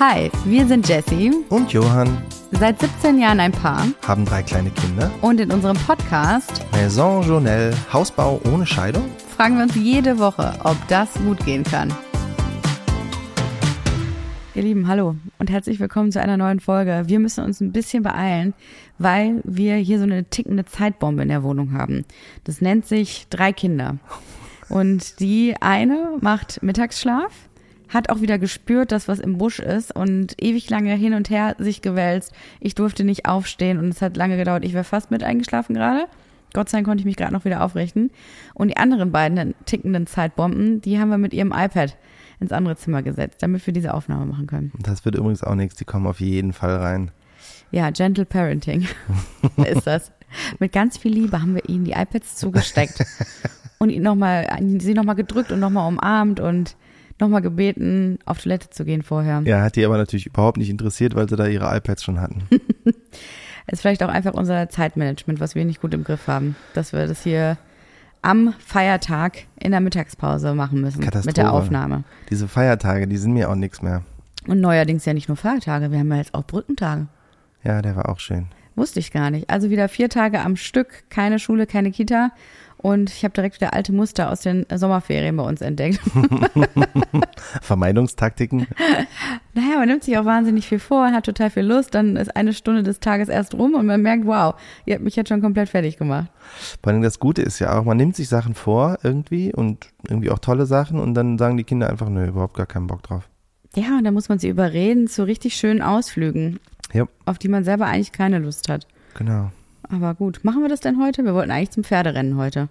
Hi, wir sind Jessie, Und Johann seit 17 Jahren ein Paar haben drei kleine Kinder. und in unserem Podcast Maison Journelle, Hausbau ohne Scheidung. fragen wir uns jede Woche, ob das gut gehen kann. Ihr Lieben, hallo und herzlich willkommen zu einer neuen Folge. Wir müssen uns ein bisschen beeilen, weil wir hier so eine tickende Zeitbombe in der Wohnung haben. Das nennt sich drei Kinder. Und die eine macht Mittagsschlaf, hat auch wieder gespürt, dass was im Busch ist und ewig lange hin und her sich gewälzt. Ich durfte nicht aufstehen und es hat lange gedauert. Ich wäre fast mit eingeschlafen gerade. Gott sei Dank konnte ich mich gerade noch wieder aufrichten. Und die anderen beiden tickenden Zeitbomben, die haben wir mit ihrem iPad ins andere Zimmer gesetzt, damit wir diese Aufnahme machen können. Das wird übrigens auch nichts, die kommen auf jeden Fall rein. Ja, Gentle Parenting ist das. Mit ganz viel Liebe haben wir ihnen die iPads zugesteckt und ihn noch mal, sie nochmal gedrückt und nochmal umarmt und nochmal gebeten, auf Toilette zu gehen vorher. Ja, hat die aber natürlich überhaupt nicht interessiert, weil sie da ihre iPads schon hatten. Ist vielleicht auch einfach unser Zeitmanagement, was wir nicht gut im Griff haben, dass wir das hier am Feiertag in der Mittagspause machen müssen mit der Katastrophe. Aufnahme. Diese Feiertage, die sind mir auch nichts mehr. Und neuerdings ja nicht nur Feiertage, wir haben ja jetzt auch Brückentage. Ja, der war auch schön. Wusste ich gar nicht. Also wieder vier Tage am Stück, keine Schule, keine Kita. Und ich habe direkt wieder alte Muster aus den Sommerferien bei uns entdeckt. Vermeidungstaktiken. naja, man nimmt sich auch wahnsinnig viel vor, hat total viel Lust, dann ist eine Stunde des Tages erst rum und man merkt, wow, ihr habt mich jetzt schon komplett fertig gemacht. Vor allem das Gute ist ja auch, man nimmt sich Sachen vor irgendwie und irgendwie auch tolle Sachen und dann sagen die Kinder einfach, nö, überhaupt gar keinen Bock drauf. Ja, und da muss man sie überreden zu richtig schönen Ausflügen, Ja, auf die man selber eigentlich keine Lust hat. genau. Aber gut, machen wir das denn heute? Wir wollten eigentlich zum Pferderennen heute.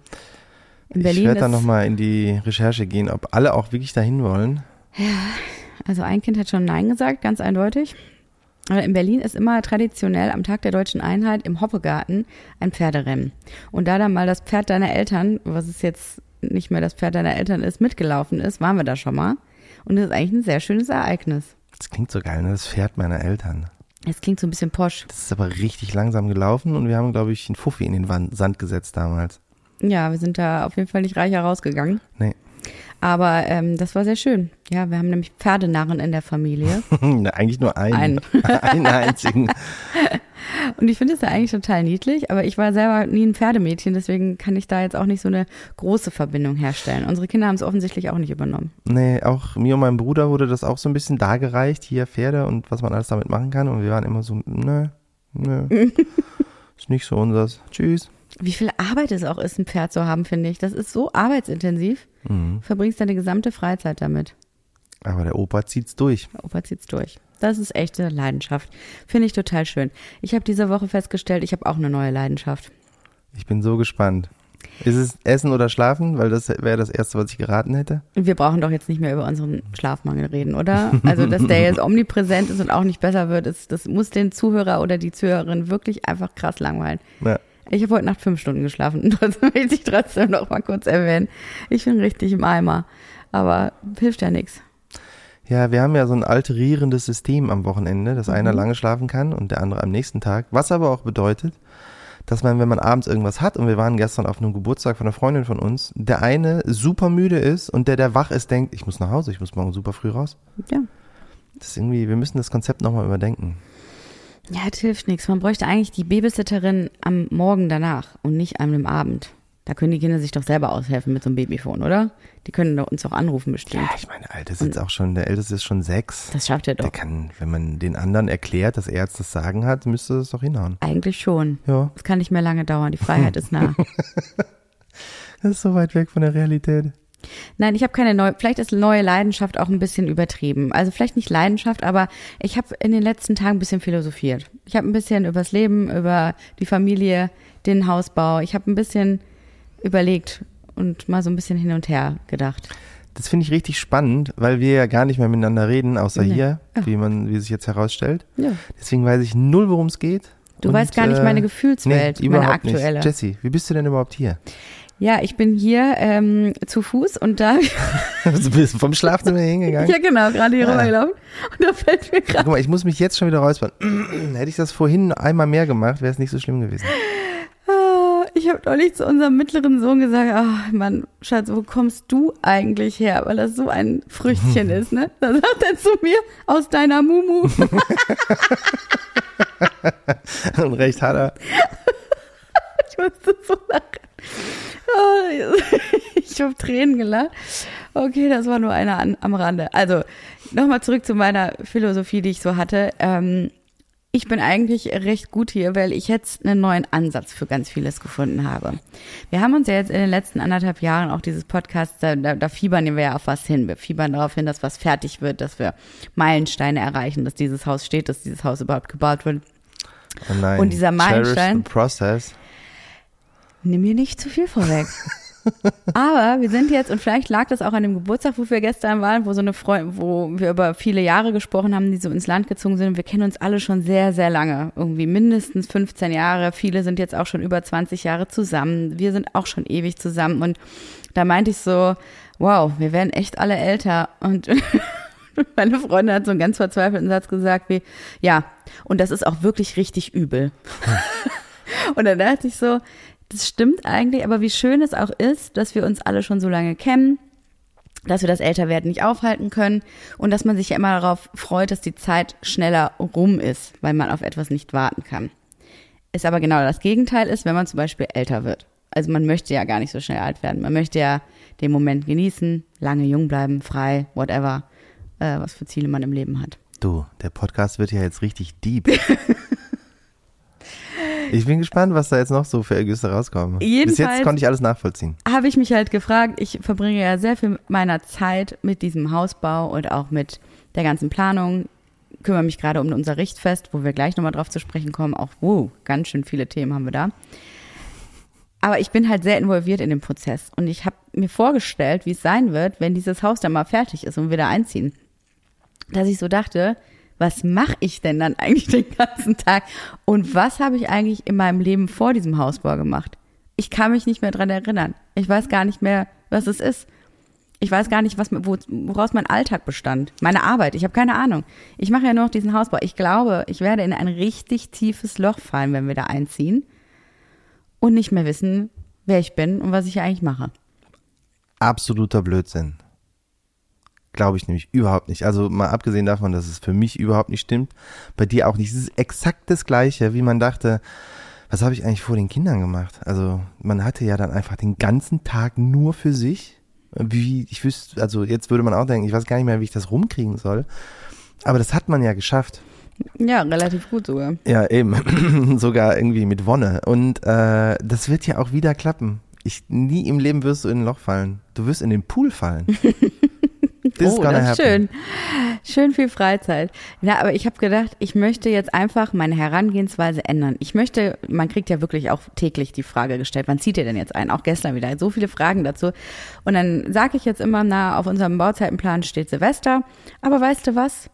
In ich Berlin werde dann nochmal in die Recherche gehen, ob alle auch wirklich dahin wollen. also ein Kind hat schon Nein gesagt, ganz eindeutig. Aber in Berlin ist immer traditionell am Tag der deutschen Einheit im Hoppegarten ein Pferderennen. Und da dann mal das Pferd deiner Eltern, was es jetzt nicht mehr das Pferd deiner Eltern ist, mitgelaufen ist, waren wir da schon mal. Und das ist eigentlich ein sehr schönes Ereignis. Das klingt so geil, ne? Das Pferd meiner Eltern. Es klingt so ein bisschen posch. Das ist aber richtig langsam gelaufen und wir haben, glaube ich, einen Fuffi in den Wand, Sand gesetzt damals. Ja, wir sind da auf jeden Fall nicht reicher rausgegangen. Nee. Aber ähm, das war sehr schön. Ja, wir haben nämlich Pferdenarren in der Familie. Eigentlich nur einen. Einen. einen einzigen. Und ich finde es ja eigentlich total niedlich, aber ich war selber nie ein Pferdemädchen, deswegen kann ich da jetzt auch nicht so eine große Verbindung herstellen. Unsere Kinder haben es offensichtlich auch nicht übernommen. Nee, auch mir und meinem Bruder wurde das auch so ein bisschen dargereicht, hier Pferde und was man alles damit machen kann. Und wir waren immer so, nö, nö. ist nicht so unseres. Tschüss. Wie viel Arbeit es auch ist, ein Pferd zu haben, finde ich. Das ist so arbeitsintensiv. Mhm. Verbringst deine gesamte Freizeit damit. Aber der Opa zieht's durch. Der Opa zieht's durch. Das ist echte Leidenschaft. Finde ich total schön. Ich habe diese Woche festgestellt, ich habe auch eine neue Leidenschaft. Ich bin so gespannt. Ist es Essen oder Schlafen? Weil das wäre das Erste, was ich geraten hätte. Wir brauchen doch jetzt nicht mehr über unseren Schlafmangel reden, oder? Also, dass der jetzt omnipräsent ist und auch nicht besser wird, ist, das muss den Zuhörer oder die Zuhörerin wirklich einfach krass langweilen. Ja. Ich habe heute Nacht fünf Stunden geschlafen und trotzdem möchte ich trotzdem noch mal kurz erwähnen. Ich bin richtig im Eimer. Aber hilft ja nichts. Ja, wir haben ja so ein alterierendes System am Wochenende, dass einer lange schlafen kann und der andere am nächsten Tag. Was aber auch bedeutet, dass man, wenn man abends irgendwas hat, und wir waren gestern auf einem Geburtstag von einer Freundin von uns, der eine super müde ist und der, der wach ist, denkt, ich muss nach Hause, ich muss morgen super früh raus. Ja. Das ist irgendwie, wir müssen das Konzept nochmal überdenken. Ja, das hilft nichts. Man bräuchte eigentlich die Babysitterin am Morgen danach und nicht an dem Abend. Da können die Kinder sich doch selber aushelfen mit so einem Babyphone, oder? Die können doch uns auch anrufen bestimmt. Ja, ich meine, Alter, ist jetzt auch schon, der Älteste ist schon sechs. Das schafft er Der doch. kann, wenn man den anderen erklärt, dass er jetzt das Sagen hat, müsste das doch hinhauen. Eigentlich schon. Ja, Das kann nicht mehr lange dauern. Die Freiheit ist nah. das ist so weit weg von der Realität. Nein, ich habe keine neue, vielleicht ist neue Leidenschaft auch ein bisschen übertrieben. Also vielleicht nicht Leidenschaft, aber ich habe in den letzten Tagen ein bisschen philosophiert. Ich habe ein bisschen übers Leben, über die Familie, den Hausbau. Ich habe ein bisschen überlegt und mal so ein bisschen hin und her gedacht. Das finde ich richtig spannend, weil wir ja gar nicht mehr miteinander reden, außer Nee. hier, Ja. wie man, wie sich jetzt herausstellt. Ja. Deswegen weiß ich null, worum es geht. Du Und, weißt gar nicht äh, meine Gefühlswelt, nee, meine aktuelle. Nicht. Jessie, wie bist du denn überhaupt hier? Ja, ich bin hier ähm, zu Fuß und da, du bist vom Schlafzimmer hingegangen? ja genau, gerade hier Ah. rübergelaufen und da fällt mir gerade Guck mal, ich muss mich jetzt schon wieder räuspern. Hätte ich das vorhin einmal mehr gemacht, wäre es nicht so schlimm gewesen. Ich habe neulich zu unserem mittleren Sohn gesagt, ach Mann, Schatz, wo kommst du eigentlich her? Weil das so ein Früchtchen ist, ne? Da sagt er zu mir, aus deiner Mumu. Und recht hat er. ich musste so lachen. Oh, ich habe Tränen gelacht. Okay, das war nur einer an, am Rande. Also, nochmal zurück zu meiner Philosophie, die ich so hatte. Ähm, ich bin eigentlich recht gut hier, weil ich jetzt einen neuen Ansatz für ganz vieles gefunden habe. Wir haben uns ja jetzt in den letzten anderthalb Jahren auch dieses Podcast, da, da, fiebern wir ja auf was hin. Wir fiebern darauf hin, dass was fertig wird, dass wir Meilensteine erreichen, dass dieses Haus steht, dass dieses Haus überhaupt gebaut wird. Oh nein. Und dieser Meilenstein- process. Nimm mir nicht zu viel vorweg. Aber wir sind jetzt, und vielleicht lag das auch an dem Geburtstag, wo wir gestern waren, wo so eine Freundin, wo wir über viele Jahre gesprochen haben, die so ins Land gezogen sind. Wir kennen uns alle schon sehr, sehr lange. Irgendwie mindestens 15 Jahre. Viele sind jetzt auch schon über 20 Jahre zusammen. Wir sind auch schon ewig zusammen. Und da meinte ich so, wow, wir werden echt alle älter. Und meine Freundin hat so einen ganz verzweifelten Satz gesagt wie, ja, und das ist auch wirklich richtig übel. Und dann dachte ich so, das stimmt eigentlich, aber wie schön es auch ist, dass wir uns alle schon so lange kennen, dass wir das Älterwerden nicht aufhalten können und dass man sich ja immer darauf freut, dass die Zeit schneller rum ist, weil man auf etwas nicht warten kann. Ist aber genau das Gegenteil ist, wenn man zum Beispiel älter wird. Also man möchte ja gar nicht so schnell alt werden. Man möchte ja den Moment genießen, lange jung bleiben, frei, whatever, äh, was für Ziele man im Leben hat. Du, der Podcast wird ja jetzt richtig deep. ich bin gespannt, was da jetzt noch so für Ergüsse rauskommen. Bis Jedenfalls- jetzt konnte ich alles nachvollziehen. habe ich mich halt gefragt, ich verbringe ja sehr viel meiner Zeit mit diesem Hausbau und auch mit der ganzen Planung. Kümmere mich gerade um unser Richtfest, wo wir gleich nochmal drauf zu sprechen kommen. Auch, wow, ganz schön viele Themen haben wir da. Aber ich bin halt sehr involviert in den Prozess und ich habe mir vorgestellt, wie es sein wird, wenn dieses Haus dann mal fertig ist und wir da einziehen. Dass ich so dachte, was mache ich denn dann eigentlich den ganzen Tag und was habe ich eigentlich in meinem Leben vor diesem Hausbau gemacht? Ich kann mich nicht mehr dran erinnern. Ich weiß gar nicht mehr, was es ist. Ich weiß gar nicht, was, wo, woraus mein Alltag bestand. Meine Arbeit. Ich habe keine Ahnung. Ich mache ja nur noch diesen Hausbau. Ich glaube, ich werde in ein richtig tiefes Loch fallen, wenn wir da einziehen und nicht mehr wissen, wer ich bin und was ich eigentlich mache. Absoluter Blödsinn. Glaube ich nämlich überhaupt nicht. Also mal abgesehen davon, dass es für mich überhaupt nicht stimmt, bei dir auch nicht. Es ist exakt das Gleiche, wie man dachte, was habe ich eigentlich vor den Kindern gemacht? Also man hatte ja dann einfach den ganzen Tag nur für sich. Wie, ich wüsste, also jetzt würde man auch denken, ich weiß gar nicht mehr, wie ich das rumkriegen soll. Aber das hat man ja geschafft. Ja, relativ gut sogar. Ja, eben. Sogar irgendwie mit Wonne. Und äh, das wird ja auch wieder klappen. Ich, nie im Leben wirst du in ein Loch fallen. Du wirst in den Pool fallen. This is oh, das ist happen. schön. Schön viel Freizeit. Ja, aber ich habe gedacht, ich möchte jetzt einfach meine Herangehensweise ändern. Ich möchte, man kriegt ja wirklich auch täglich die Frage gestellt, wann zieht ihr denn jetzt ein? Auch gestern wieder. So viele Fragen dazu. Und dann sage ich jetzt immer, na, auf unserem Bauzeitenplan steht Silvester. Aber weißt du was?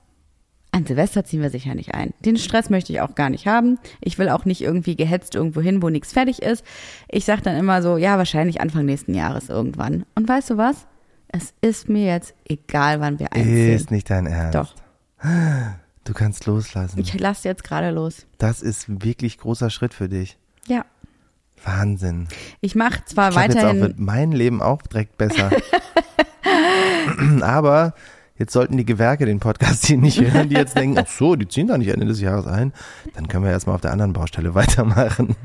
An Silvester ziehen wir sicher nicht ein. Den Stress möchte ich auch gar nicht haben. Ich will auch nicht irgendwie gehetzt irgendwo hin, wo nichts fertig ist. Ich sage dann immer so, ja, wahrscheinlich Anfang nächsten Jahres irgendwann. Und weißt du was? Es ist mir jetzt egal, wann wir einziehen. Ist nicht dein Ernst. Doch. Du kannst loslassen. Ich lasse jetzt gerade los. das ist wirklich großer Schritt für dich. Ja. Wahnsinn. Ich mache zwar Ich glaube, jetzt auch weiterhin. wird mein Leben auch direkt besser. Aber jetzt sollten die Gewerke den Podcast hier nicht hören, die jetzt denken, ach so, die ziehen da nicht Ende des Jahres ein. Dann können wir erstmal auf der anderen Baustelle weitermachen.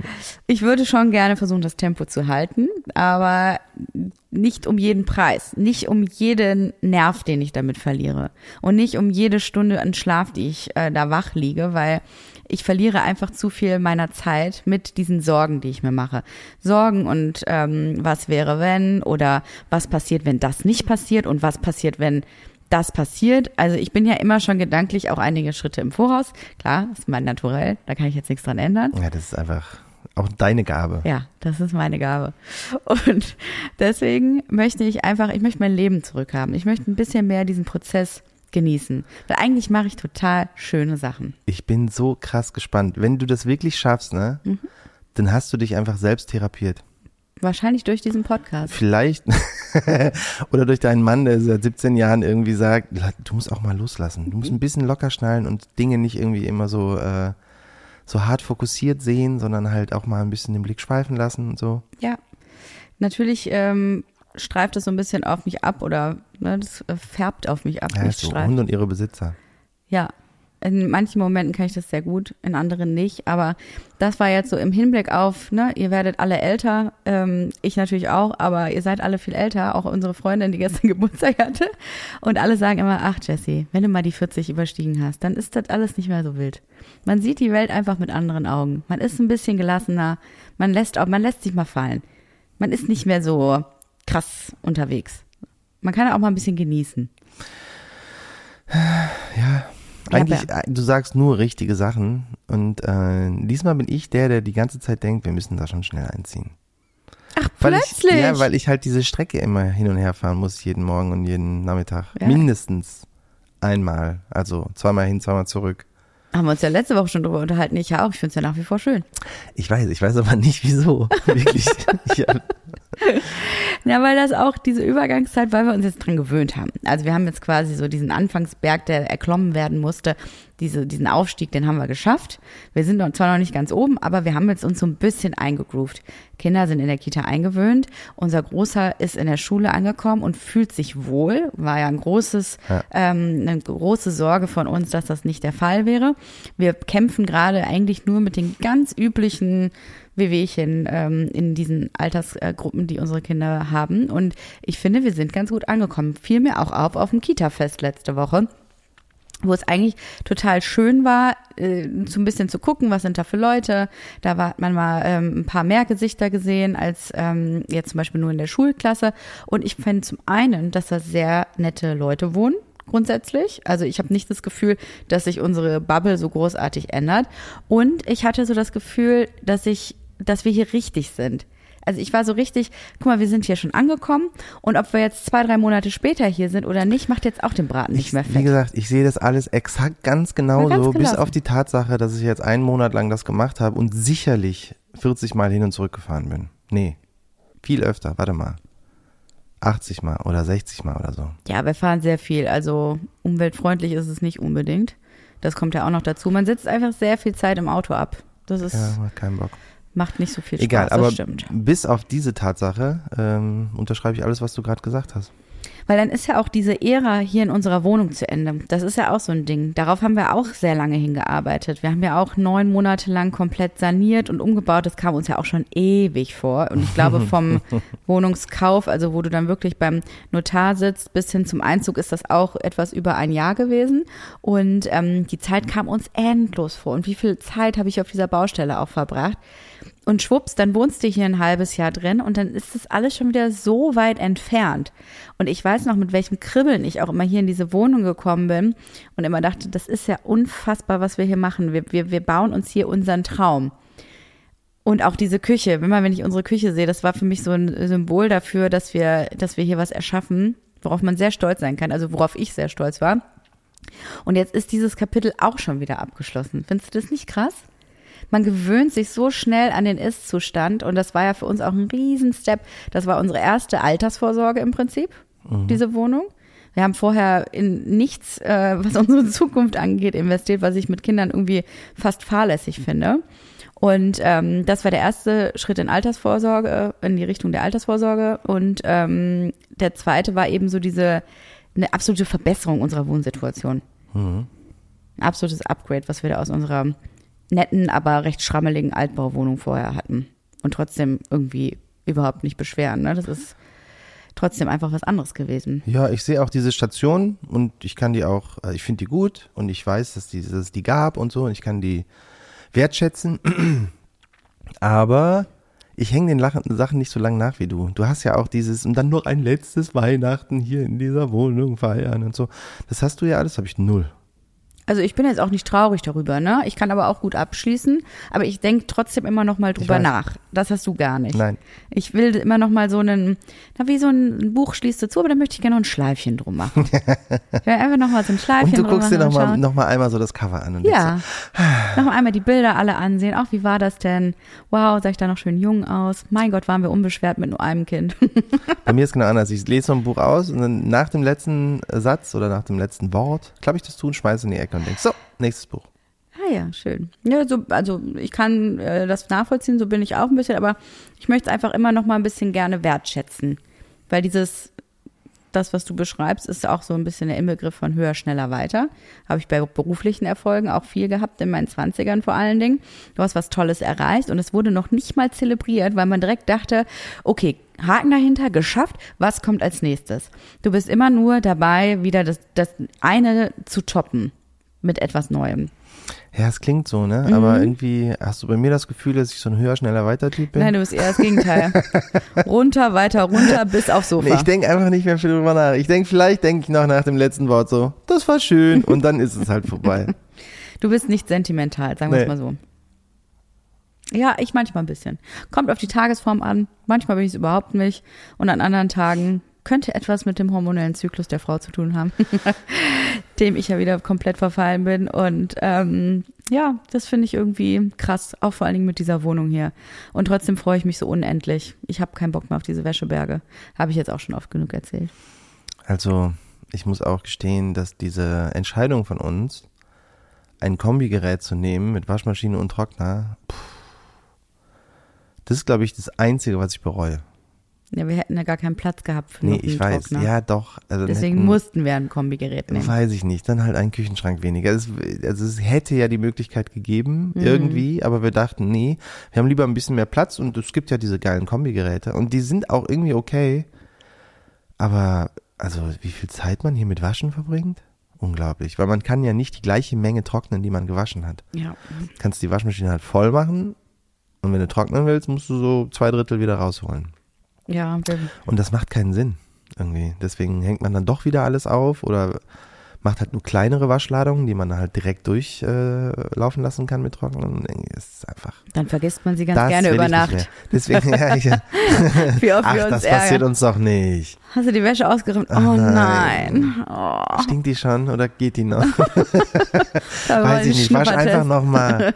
Ich würde schon gerne versuchen, das Tempo zu halten, aber nicht um jeden Preis, nicht um jeden Nerv, den ich damit verliere und nicht um jede Stunde an Schlaf, die ich äh, da wach liege, weil ich verliere einfach zu viel meiner Zeit mit diesen Sorgen, die ich mir mache. Sorgen und ähm, was wäre wenn oder was passiert, wenn das nicht passiert und was passiert, wenn das passiert. Also ich bin ja immer schon gedanklich auch einige Schritte im Voraus. Klar, das ist mein Naturell, da kann ich jetzt nichts dran ändern. Ja, das ist einfach auch deine Gabe. Ja, das ist meine Gabe. Und deswegen möchte ich einfach, ich möchte mein Leben zurückhaben. Ich möchte ein bisschen mehr diesen Prozess genießen. Weil eigentlich mache ich total schöne Sachen. Ich bin so krass gespannt. Wenn du das wirklich schaffst, ne, Mhm. dann hast du dich einfach selbst therapiert. Wahrscheinlich durch diesen Podcast. Vielleicht, oder durch deinen Mann, der seit 17 Jahren irgendwie sagt, du musst auch mal loslassen. Du musst ein bisschen locker schnallen und Dinge nicht irgendwie immer so, äh, so hart fokussiert sehen, sondern halt auch mal ein bisschen den Blick schweifen lassen und so. Ja. Natürlich ähm, streift es so ein bisschen auf mich ab oder ne, das äh, färbt auf mich ab. Ja, so streift. Hunde und ihre Besitzer. Ja. In manchen Momenten kann ich das sehr gut, in anderen nicht. Aber das war jetzt so im Hinblick auf, ne, ihr werdet alle älter, ähm, ich natürlich auch, aber ihr seid alle viel älter, auch unsere Freundin, die gestern Geburtstag hatte. Und alle sagen immer, ach Jessie, wenn du mal die 40 überstiegen hast, dann ist das alles nicht mehr so wild. Man sieht die Welt einfach mit anderen Augen. Man ist ein bisschen gelassener, man lässt auch, man lässt sich mal fallen. Man ist nicht mehr so krass unterwegs. Man kann auch mal ein bisschen genießen. Ja, eigentlich, äh, du sagst nur richtige Sachen und äh, diesmal bin ich der, der die ganze Zeit denkt, wir müssen da schon schnell einziehen. Ach, Weil plötzlich. Ich, ja, weil ich halt diese Strecke immer hin und her fahren muss, jeden Morgen und jeden Nachmittag. Ja. Mindestens einmal. Also zweimal hin, zweimal zurück. Haben wir uns ja letzte Woche schon drüber unterhalten. Ich ja auch. Ich finde es ja nach wie vor schön. Ich weiß, ich weiß aber nicht wieso. Wirklich. ich, Ja, weil das auch diese Übergangszeit, weil wir uns jetzt dran gewöhnt haben. Also wir haben jetzt quasi so diesen Anfangsberg, der erklommen werden musste, diese, diesen Aufstieg, den haben wir geschafft. Wir sind zwar noch nicht ganz oben, aber wir haben jetzt uns so ein bisschen eingegroovt. Kinder sind in der Kita eingewöhnt. Unser Großer ist in der Schule angekommen und fühlt sich wohl. War ja ein großes, Ja. ähm, eine große Sorge von uns, dass das nicht der Fall wäre. Wir kämpfen gerade eigentlich nur mit den ganz üblichen Wehwehchen ähm, in diesen Altersgruppen, die unsere Kinder haben. Und ich finde, wir sind ganz gut angekommen. Fiel mir auch auf auf dem Kita-Fest letzte Woche wo es eigentlich total schön war, äh, so ein bisschen zu gucken, was sind da für Leute. Da hat man mal ähm, ein paar mehr Gesichter gesehen als ähm, jetzt zum Beispiel nur in der Schulklasse. Und ich fände zum einen, dass da sehr nette Leute wohnen grundsätzlich. Also ich habe nicht das Gefühl, dass sich unsere Bubble so großartig ändert. Und ich hatte so das Gefühl, dass ich, dass wir hier richtig sind. Also ich war so richtig, guck mal, wir sind hier schon angekommen und ob wir jetzt zwei, drei Monate später hier sind oder nicht, macht jetzt auch den Braten nicht ich, mehr wie fett. gesagt, ich sehe das alles exakt ganz genau Ja, so, bis auf die Tatsache, dass ich jetzt einen Monat lang das gemacht habe und sicherlich 40 Mal hin und zurück gefahren bin. Nee, viel öfter, warte mal. 80 Mal oder 60 Mal oder so. Ja, wir fahren sehr viel. Also umweltfreundlich ist es nicht unbedingt. Das kommt ja auch noch dazu. Man sitzt einfach sehr viel Zeit im Auto ab. Das ist, Ja, keinen Bock. Macht nicht so viel Spaß. Egal, das aber stimmt. bis auf diese Tatsache ähm, unterschreibe ich alles, was du gerade gesagt hast. Weil dann ist ja auch diese Ära hier in unserer Wohnung zu Ende. Das ist ja auch so ein Ding. Darauf haben wir auch sehr lange hingearbeitet. Wir haben ja auch neun Monate lang komplett saniert und umgebaut. Das kam uns ja auch schon ewig vor. Und ich glaube, vom Wohnungskauf, also wo du dann wirklich beim Notar sitzt, bis hin zum Einzug, ist das auch etwas über ein Jahr gewesen. Und ähm, die Zeit kam uns endlos vor. Und wie viel Zeit habe ich auf dieser Baustelle auch verbracht? Und schwupps, dann wohnst du hier ein halbes Jahr drin und dann ist das alles schon wieder so weit entfernt. Und ich weiß noch, mit welchem Kribbeln ich auch immer hier in diese Wohnung gekommen bin und immer dachte, das ist ja unfassbar, was wir hier machen. Wir, wir, wir bauen uns hier unseren Traum. Und auch diese Küche, immer wenn ich unsere Küche sehe, das war für mich so ein Symbol dafür, dass wir, dass wir hier was erschaffen, worauf man sehr stolz sein kann, also worauf ich sehr stolz war. Und jetzt ist dieses Kapitel auch schon wieder abgeschlossen. Findest du das nicht krass? Man gewöhnt sich so schnell an den Ist-Zustand und das war ja für uns auch ein Riesenstep. Das war unsere erste Altersvorsorge im Prinzip, diese Wohnung. Wir haben vorher in nichts, äh, was unsere Zukunft angeht, investiert, was ich mit Kindern irgendwie fast fahrlässig finde. Und ähm, das war der erste Schritt in Altersvorsorge, in die Richtung der Altersvorsorge. Und ähm, der zweite war eben so diese eine absolute Verbesserung unserer Wohnsituation. Ein absolutes Upgrade, was wir da aus unserer netten, aber recht schrammeligen Altbauwohnung vorher hatten. Und trotzdem irgendwie überhaupt nicht beschweren. Ne? Das ist trotzdem einfach was anderes gewesen. Ja, ich sehe auch diese Station und ich kann die auch, äh, ich finde die gut und ich weiß, dass, die, dass es die gab und so und ich kann die wertschätzen. Aber ich hänge den Lachen, Sachen nicht so lange nach wie du. Du hast ja auch dieses und dann noch ein letztes Weihnachten hier in dieser Wohnung feiern und so. Das hast du ja alles, habe ich null. Also ich bin jetzt auch nicht traurig darüber, ne? Ich kann aber auch gut abschließen, aber ich denke trotzdem immer noch mal drüber nach. Das hast du gar nicht. Nein. Ich will immer noch mal so einen, na wie so ein Buch schließt du zu, aber da möchte ich gerne noch ein Schleifchen drum machen. ich will einfach noch mal so ein Schleifchen Und du drum guckst dir machen noch mal, noch mal einmal so das Cover an und Ja. noch mal einmal die Bilder alle ansehen. Auch wie war das denn? Wow, sah ich da noch schön jung aus? Mein Gott, waren wir unbeschwert mit nur einem Kind. so, bei mir ist genau anders. Ich lese so ein Buch aus und dann nach dem letzten Satz oder nach dem letzten Wort klappe ich das zu und schmeiße in die Ecke und denk so, nächstes Buch. Ah ja, schön. Ja, so, also ich kann äh, das nachvollziehen, so bin ich auch ein bisschen, aber ich möchte es einfach immer noch mal ein bisschen gerne wertschätzen. Weil dieses, das, was du beschreibst, ist auch so ein bisschen der Inbegriff von höher, schneller, weiter. Habe ich bei beruflichen Erfolgen auch viel gehabt, in meinen Zwanzigern vor allen Dingen. Du hast was Tolles erreicht und es wurde noch nicht mal zelebriert, weil man direkt dachte, okay, Haken dahinter, geschafft, was kommt als nächstes? Du bist immer nur dabei, wieder das, das eine zu toppen mit etwas Neuem. Ja, es klingt so, ne? Mhm. Aber irgendwie hast du bei mir das Gefühl, dass ich so ein höher, schneller, weiter Typ bin? Nein, du bist eher das Gegenteil. runter, weiter, runter, bis aufs Sofa. Nee, ich denke einfach nicht mehr viel drüber nach. Ich denke, vielleicht denke ich noch nach dem letzten Wort so, das war schön und dann ist es halt vorbei. Du bist nicht sentimental, sagen wir Nee. es mal so. Ja, ich manchmal ein bisschen. Kommt auf die Tagesform an. Manchmal bin ich es überhaupt nicht. Und an anderen Tagen könnte etwas mit dem hormonellen Zyklus der Frau zu tun haben, dem ich ja wieder komplett verfallen bin. Und ähm, ja, das finde ich irgendwie krass, auch vor allen Dingen mit dieser Wohnung hier. Und trotzdem freue ich mich so unendlich. Ich habe keinen Bock mehr auf diese Wäscheberge. Habe ich jetzt auch schon oft genug erzählt. Also, ich muss auch gestehen, dass diese Entscheidung von uns, ein Kombigerät zu nehmen mit Waschmaschine und Trockner, pff, das ist, glaube ich, das Einzige, was ich bereue. Ja, wir hätten ja gar keinen Platz gehabt für Nee, ich weiß. Trockner. Ja, doch. Also Deswegen hätten- mussten wir ein Kombigerät nehmen. Weiß ich nicht. Dann halt einen Küchenschrank weniger. Es, also es hätte ja die Möglichkeit gegeben, Mhm. irgendwie, aber wir dachten, nee, wir haben lieber ein bisschen mehr Platz und es gibt ja diese geilen Kombigeräte und die sind auch irgendwie okay. Aber, also, wie viel Zeit man hier mit Waschen verbringt? Unglaublich. Weil man kann ja nicht die gleiche Menge trocknen, die man gewaschen hat. Ja. Kannst die Waschmaschine halt voll machen und wenn du trocknen willst, musst du so zwei Drittel wieder rausholen. Ja, Und das macht keinen Sinn irgendwie. Deswegen hängt man dann doch wieder alles auf oder macht halt nur kleinere Waschladungen, die man halt direkt durchlaufen äh, lassen kann mit Trocknen. Und irgendwie ist es einfach. dann vergisst man sie ganz gerne über Nacht. Deswegen, ja, ich, Wie oft ach, wir uns das passiert ärgern. uns doch nicht. Hast du die Wäsche ausgeräumt? Oh Ach, nein. Oh, Stinkt die schon oder geht die noch? Weiß ich nicht. Wasch einfach nochmal.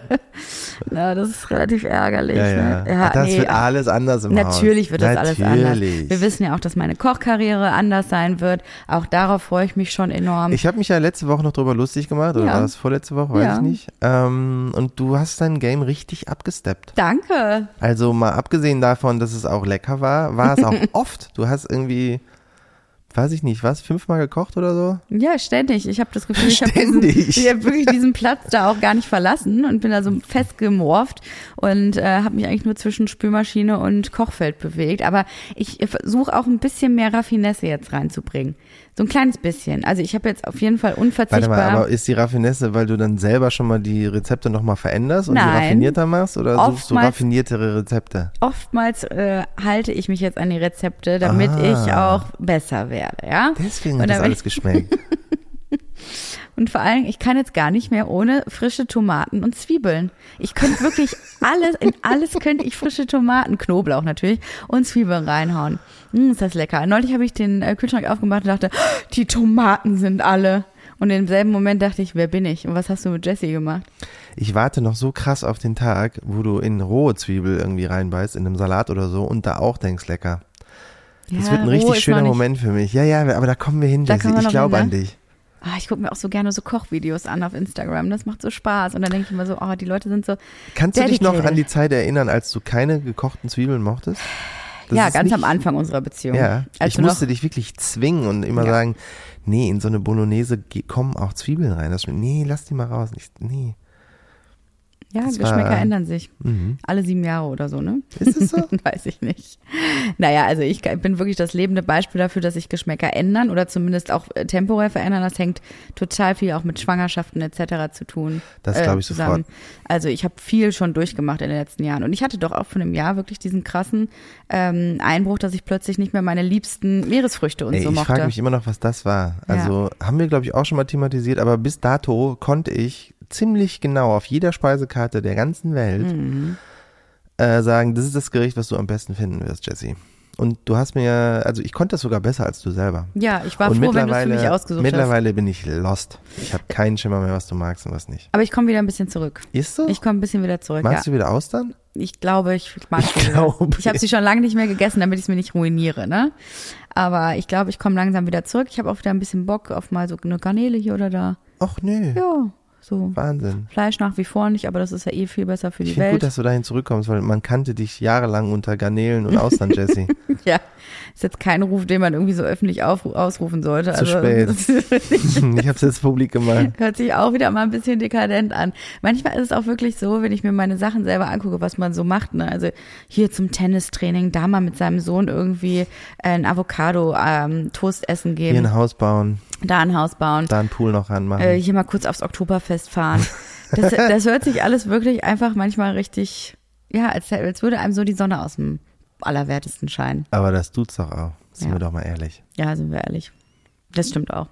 Ja, das ist relativ ärgerlich. Ja, ja. Ne? ja das nee, wird alles anders im Haus. Natürlich wird das alles anders. Natürlich. Wir wissen ja auch, dass meine Kochkarriere anders sein wird. Auch darauf freue ich mich schon enorm. Ich habe mich ja letzte Woche noch drüber lustig gemacht, oder Ja. war das vorletzte Woche, weiß Ja. ich nicht. Ähm, und du hast dein Game richtig abgesteppt. Danke. Also mal abgesehen davon, dass es auch lecker war, war es auch oft. Du hast irgendwie, weiß ich nicht, was, fünfmal gekocht oder so? Ja, ständig. Ich habe das Gefühl, ich habe hab wirklich diesen Platz da auch gar nicht verlassen und bin da so festgemorft und äh, habe mich eigentlich nur zwischen Spülmaschine und Kochfeld bewegt. Aber ich versuche auch ein bisschen mehr Raffinesse jetzt reinzubringen. So ein kleines bisschen. Also ich habe jetzt auf jeden Fall Warte unverzichtbar. mal, aber ist die Raffinesse, weil du dann selber schon mal die Rezepte nochmal veränderst und die Nein. raffinierter machst oder suchst du Oftmals- raffiniertere Rezepte? Oftmals äh, halte ich mich jetzt an die Rezepte, damit Ah. ich auch besser werde, ja. Deswegen Und hat das alles geschmeckt. Und vor allem, ich kann jetzt gar nicht mehr ohne frische Tomaten und Zwiebeln. Ich könnte wirklich alles, in alles könnte ich frische Tomaten, Knoblauch natürlich und Zwiebeln reinhauen. Mm, ist das lecker. Neulich habe ich den äh, Kühlschrank aufgemacht und dachte, die Tomaten sind alle. Und im selben Moment dachte ich, wer bin ich? Und was hast du mit Jessie gemacht? Ich warte noch so krass auf den Tag, wo du in rohe Zwiebel irgendwie reinbeißt, in einem Salat oder so und da auch denkst, lecker. Das Ja, wird ein richtig schöner Moment für mich. Ja, ja, aber da kommen wir hin, Da wir Ich glaube hin, an ne? dich. Ah, ich gucke mir auch so gerne so Kochvideos an auf Instagram. Das macht so Spaß. Und dann denke ich immer so, oh, die Leute sind so. Kannst du dich noch Dedicated. an die Zeit erinnern, als du keine gekochten Zwiebeln mochtest? Das ja, ganz nicht- am Anfang unserer Beziehung. Ja, Als ich du noch- musste dich wirklich zwingen und immer Ja. sagen, nee, in so eine Bolognese kommen auch Zwiebeln rein. Das, nee, lass die mal raus. Ich, nee. Ja, Das Geschmäcker war- ändern sich. Mhm. Alle sieben Jahre oder so, ne? Ist es so? Weiß ich nicht. Naja, also ich bin wirklich das lebende Beispiel dafür, dass sich Geschmäcker ändern oder zumindest auch äh, temporär verändern. Das hängt total viel auch mit Schwangerschaften etc. zu tun. Das glaube ich sofort. Also ich habe viel schon durchgemacht in den letzten Jahren. Und ich hatte doch auch von einem Jahr wirklich diesen krassen ähm, Einbruch, dass ich plötzlich nicht mehr meine liebsten Meeresfrüchte und Ey, so ich mochte. frage mich immer noch, was das war. Also haben wir, glaube ich, auch schon mal thematisiert, aber bis dato konnte ich ziemlich genau auf jeder Speisekarte der ganzen Welt Mhm. äh, sagen, das ist das Gericht, was du am besten finden wirst, Jesse. Und du hast mir, also ich konnte das sogar besser als du selber. ja, ich war und froh, wenn du es für mittlerweile, mich ausgesucht hast. mittlerweile bin ich lost. Ich habe keinen Schimmer mehr, was du magst und was nicht. Aber ich komme wieder ein bisschen zurück. Ist so? Ich komme ein bisschen wieder zurück. Magst ja. du wieder Austern? Ich glaube, ich mag Ich sie wieder. glaube. Ich habe sie schon lange nicht mehr gegessen, damit ich es mir nicht ruiniere, ne? Aber ich glaube, ich komme langsam wieder zurück. Ich habe auch wieder ein bisschen Bock auf mal so eine Garnele hier oder da. Ach nee. Ja, So. Wahnsinn. Fleisch nach wie vor nicht, aber das ist ja eh viel besser für die Ich finde Welt. gut, dass du dahin zurückkommst, weil man kannte dich jahrelang unter Garnelen und Austern, Jesse. ja, ist jetzt kein Ruf, den man irgendwie so öffentlich auf, ausrufen sollte. Zu also, spät. ich habe es jetzt publik gemacht. hört sich auch wieder mal ein bisschen dekadent an. Manchmal ist es auch wirklich so, wenn ich mir meine Sachen selber angucke, was man so macht. Ne? Also hier zum Tennistraining, da mal mit seinem Sohn irgendwie ein Avocado ähm, Toast essen Hier geben, ein Haus bauen, da ein Haus bauen. da einen Pool noch ranmachen. äh, hier mal kurz aufs Oktoberfest fahren. Das, das hört sich alles wirklich einfach manchmal richtig, ja, als, als würde einem so die Sonne aus dem Allerwertesten scheinen. Aber das tut's doch auch. Sind Ja. wir doch mal ehrlich. Ja, sind wir ehrlich. Das stimmt auch.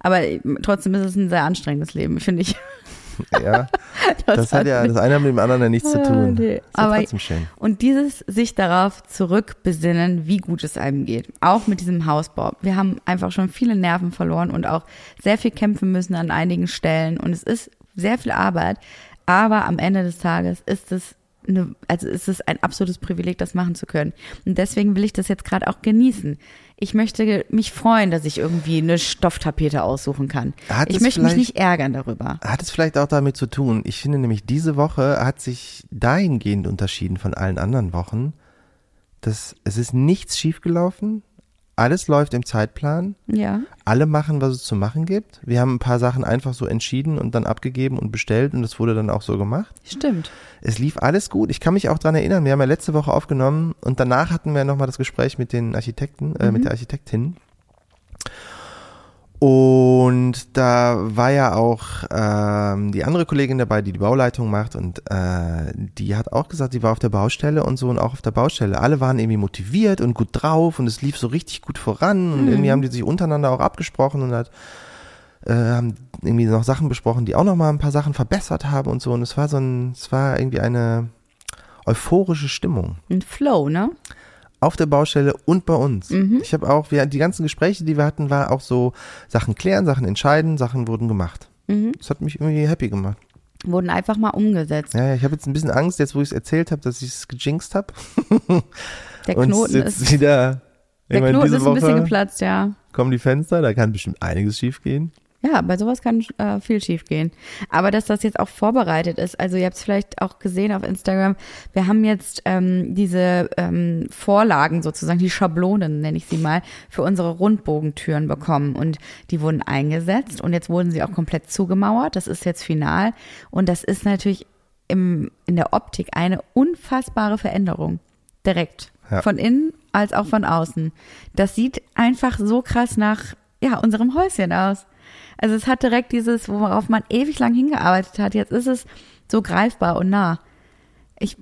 Aber äh, trotzdem ist es ein sehr anstrengendes Leben, finde ich. Ja, das hat ja, das eine hat mit dem anderen ja nichts zu tun. nee. Aber- trotzdem schön. Und dieses sich darauf zurückbesinnen, wie gut es einem geht. Auch mit diesem Hausbau. Wir haben einfach schon viele Nerven verloren und auch sehr viel kämpfen müssen an einigen Stellen. Und es ist sehr viel Arbeit. Aber am Ende des Tages ist es eine, also ist es ein absolutes Privileg, das machen zu können. Und deswegen will ich das jetzt gerade auch genießen. Ich möchte mich freuen, dass ich irgendwie eine Stofftapete aussuchen kann. Hat ich möchte mich nicht ärgern darüber. Hat es vielleicht auch damit zu tun, ich finde nämlich, diese Woche hat sich dahingehend unterschieden von allen anderen Wochen, dass es ist nichts schiefgelaufen, alles läuft im Zeitplan, Ja. alle machen, was es zu machen gibt. Wir haben ein paar Sachen einfach so entschieden und dann abgegeben und bestellt und das wurde dann auch so gemacht. Stimmt. Es lief alles gut. Ich kann mich auch dran erinnern, wir haben ja letzte Woche aufgenommen und danach hatten wir nochmal das Gespräch mit den Architekten, äh, mit der Architektin. Und da war ja auch ähm, die andere Kollegin dabei, die die Bauleitung macht und äh, die hat auch gesagt, sie war auf der Baustelle und so und auch auf der Baustelle. Alle waren irgendwie motiviert und gut drauf und es lief so richtig gut voran und irgendwie haben die sich untereinander auch abgesprochen und hat äh, haben irgendwie noch Sachen besprochen, die auch noch mal ein paar Sachen verbessert haben und so und es war so ein, es war irgendwie eine euphorische Stimmung Ein Flow, ne? Auf der Baustelle und bei uns. Mhm. Ich habe auch, wir, die ganzen Gespräche, die wir hatten, war auch so Sachen klären, Sachen entscheiden, Sachen wurden gemacht. Mhm. Das hat mich irgendwie happy gemacht. Wurden einfach mal umgesetzt. Ja, ich habe jetzt ein bisschen Angst, jetzt wo ich es erzählt habe, dass ich es gejinxt habe. Der Knoten ist, wieder der Knoten ist ein bisschen Woche geplatzt, ja. kommen die Fenster, da kann bestimmt einiges schief gehen. Ja, bei sowas kann äh, viel schief gehen. Aber dass das jetzt auch vorbereitet ist, also ihr habt es vielleicht auch gesehen auf Instagram, wir haben jetzt ähm, diese ähm, Vorlagen sozusagen, die Schablonen nenne ich sie mal, für unsere Rundbogentüren bekommen und die wurden eingesetzt und jetzt wurden sie auch komplett zugemauert. Das ist jetzt final und das ist natürlich im, in der Optik eine unfassbare Veränderung. Direkt. Ja. Von innen als auch von außen. Das sieht einfach so krass nach ja, unserem Häuschen aus. Also es hat direkt dieses, worauf man ewig lang hingearbeitet hat. Jetzt ist es so greifbar und nah. Ich,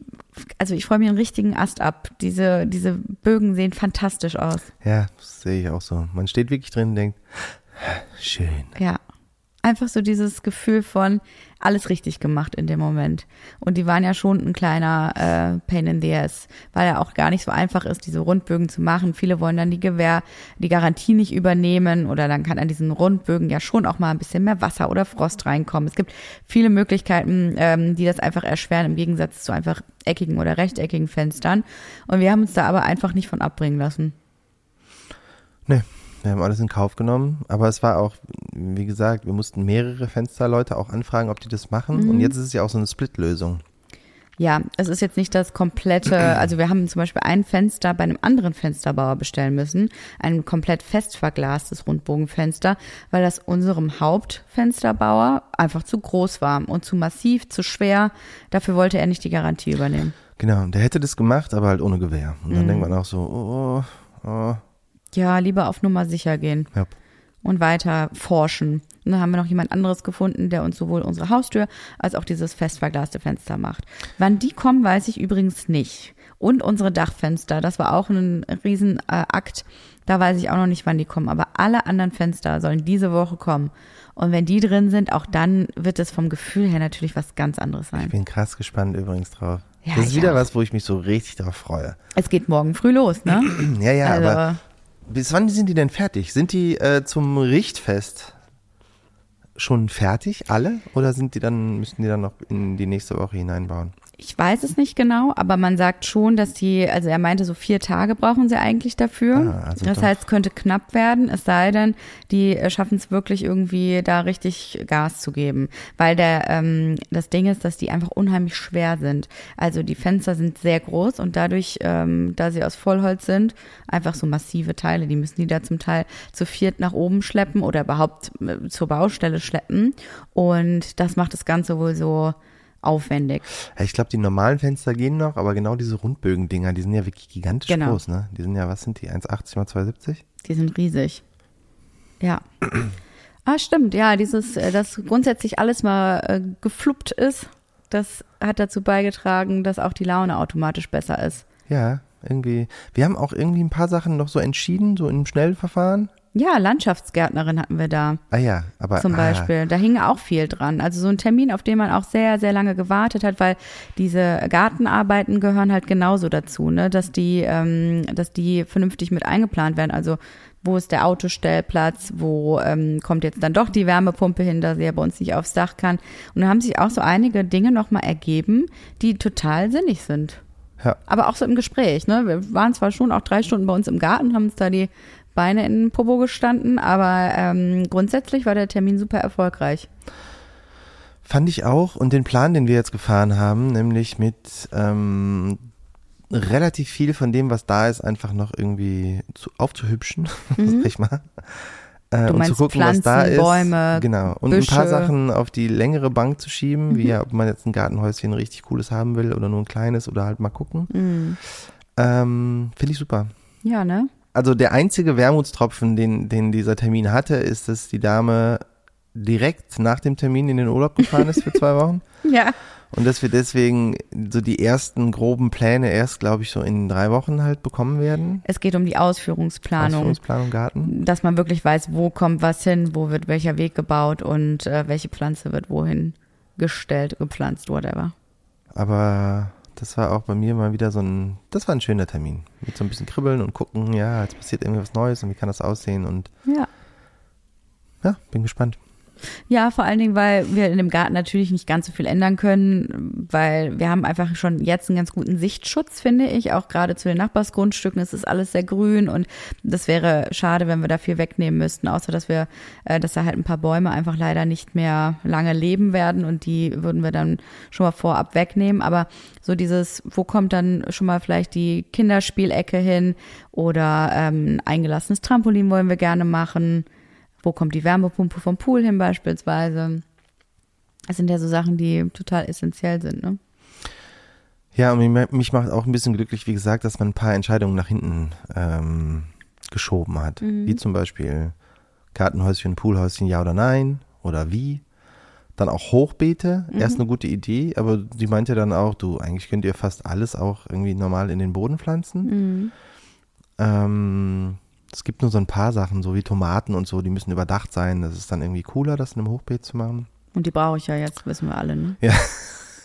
also ich freue mich einen richtigen Ast ab. Diese, diese Bögen sehen fantastisch aus. Ja, das sehe ich auch so. Man steht wirklich drin und denkt, schön. Ja. Einfach so dieses Gefühl von alles richtig gemacht in dem Moment. Und die waren ja schon ein kleiner äh, Pain in the ass, weil ja auch gar nicht so einfach ist, diese Rundbögen zu machen. Viele wollen dann die Gewähr, die Garantie nicht übernehmen oder dann kann an diesen Rundbögen ja schon auch mal ein bisschen mehr Wasser oder Frost reinkommen. Es gibt viele Möglichkeiten, ähm, die das einfach erschweren im Gegensatz zu einfach eckigen oder rechteckigen Fenstern. Und wir haben uns da aber einfach nicht von abbringen lassen. Nee, wir haben alles in Kauf genommen, aber es war auch, wie gesagt, wir mussten mehrere Fensterleute auch anfragen, ob die das machen. Mhm. Und jetzt ist es ja auch so eine Split-Lösung. Ja, es ist jetzt nicht das komplette, also wir haben zum Beispiel ein Fenster bei einem anderen Fensterbauer bestellen müssen, ein komplett fest verglastes Rundbogenfenster, weil das unserem Hauptfensterbauer einfach zu groß war und zu massiv, zu schwer. Dafür wollte er nicht die Garantie übernehmen. Genau, der hätte das gemacht, aber halt ohne Gewehr. Und dann Mhm. denkt man auch so, oh, oh, oh. Ja, lieber auf Nummer sicher gehen. Ja. und weiter forschen. Und dann haben wir noch jemand anderes gefunden, der uns sowohl unsere Haustür als auch dieses fest verglaste Fenster macht. Wann die kommen, weiß ich übrigens nicht. Und unsere Dachfenster, das war auch ein Riesenakt. Da weiß ich auch noch nicht, wann die kommen. Aber alle anderen Fenster sollen diese Woche kommen. Und wenn die drin sind, auch dann wird es vom Gefühl her natürlich was ganz anderes Ich sein. bin krass gespannt übrigens drauf. Ja, das ist ich wieder auch. was, wo ich mich so richtig drauf freue. Es geht morgen früh los, ne? Ja, ja, also, aber bis wann sind die denn fertig? Sind die äh, zum Richtfest schon fertig, alle? Oder sind die dann, müssen die dann noch in die nächste Woche hineinbauen? Ich weiß es nicht genau, aber man sagt schon, dass die, also er meinte, so vier Tage brauchen sie eigentlich dafür. Ah, also das doch. heißt, es könnte knapp werden, es sei denn, die äh, schaffen es wirklich irgendwie da richtig Gas zu geben. Weil der, ähm, das Ding ist, dass die einfach unheimlich schwer sind. Also die Fenster sind sehr groß und dadurch, ähm, da sie aus Vollholz sind, einfach so massive Teile, die müssen die da zum Teil zu viert nach oben schleppen oder überhaupt äh, zur Baustelle schleppen. Und das macht das Ganze wohl so aufwendig. Ich glaube, die normalen Fenster gehen noch, aber genau diese Rundbögen-Dinger, die sind ja wirklich gigantisch Genau. groß, ne? Die sind ja, was sind die, 1,80 mal 2,70? Die sind riesig. Ja. Ah, stimmt, ja, dieses, äh, dass grundsätzlich alles mal äh, gefluppt ist, das hat dazu beigetragen, dass auch die Laune automatisch besser ist. Ja, irgendwie. Wir haben auch irgendwie ein paar Sachen noch so entschieden, so im Schnellverfahren. Ja, Landschaftsgärtnerin hatten wir da Ah ja, aber. zum ah, Beispiel. Da hing auch viel dran. Also so ein Termin, auf den man auch sehr, sehr lange gewartet hat, weil diese Gartenarbeiten gehören halt genauso dazu, ne, dass die, ähm, dass die vernünftig mit eingeplant werden. Also wo ist der Autostellplatz, wo ähm, kommt jetzt dann doch die Wärmepumpe hin, da sie ja bei uns nicht aufs Dach kann. Und da haben sich auch so einige Dinge nochmal ergeben, die total sinnig sind. Ja. Aber auch so im Gespräch, ne? Wir waren zwar schon auch drei Stunden bei uns im Garten, haben uns da die Beine in den Popo gestanden, aber ähm, grundsätzlich war der Termin super erfolgreich. Fand ich auch. Und den Plan, den wir jetzt gefahren haben, nämlich mit ähm, relativ viel von dem, was da ist, einfach noch irgendwie zu, aufzuhübschen, sag ich mal. Äh, Mhm. Und zu gucken, was da Pflanzen, ist. Bäume, genau. Und ein paar Büsche. Mhm. Sachen auf die längere Bank zu schieben, wie ja, ob man jetzt ein Gartenhäuschen richtig cooles haben will oder nur ein kleines oder halt mal gucken. Mhm. Ähm, Finde ich super. Ja, ne? Also der einzige Wermutstropfen, den, den dieser Termin hatte, ist, dass die Dame direkt nach dem Termin in den Urlaub gefahren ist für zwei Wochen. Ja. Und dass wir deswegen so die ersten groben Pläne erst, glaube ich, so in drei Wochen halt bekommen werden. Es geht um die Ausführungsplanung, Ausführungsplanung Garten. dass man wirklich weiß, wo kommt was hin, wo wird welcher Weg gebaut und äh, welche Pflanze wird wohin gestellt, gepflanzt, whatever. Aber das war auch bei mir mal wieder so ein, das war ein schöner Termin. Mit so ein bisschen kribbeln und gucken, ja, jetzt passiert irgendwas Neues und wie kann das aussehen und Ja. ja, bin gespannt. Ja, vor allen Dingen, weil wir in dem Garten natürlich nicht ganz so viel ändern können, weil wir haben einfach schon jetzt einen ganz guten Sichtschutz, finde ich, auch gerade zu den Nachbarsgrundstücken. Es ist alles sehr grün und das wäre schade, wenn wir da viel wegnehmen müssten, außer dass wir, äh, dass da halt ein paar Bäume einfach leider nicht mehr lange leben werden und die würden wir dann schon mal vorab wegnehmen. Aber so dieses, wo kommt dann schon mal vielleicht die Kinderspielecke hin oder ähm, ein eingelassenes Trampolin wollen wir gerne machen. Wo kommt die Wärmepumpe vom Pool hin beispielsweise? Das sind ja so Sachen, die total essentiell sind, ne? Ja, und mich, macht auch ein bisschen glücklich, wie gesagt, dass man ein paar Entscheidungen nach hinten ähm, geschoben hat. Wie zum Beispiel Gartenhäuschen, Poolhäuschen, ja oder nein oder wie. Dann auch Hochbeete, erst eine gute Idee, aber sie meinte dann auch, du, eigentlich könnt ihr fast alles auch irgendwie normal in den Boden pflanzen. Ähm, es gibt nur so ein paar Sachen, so wie Tomaten und so, die müssen überdacht sein. Das ist dann irgendwie cooler, das in einem Hochbeet zu machen. Und die brauche ich ja jetzt, wissen wir alle, ne? Ja.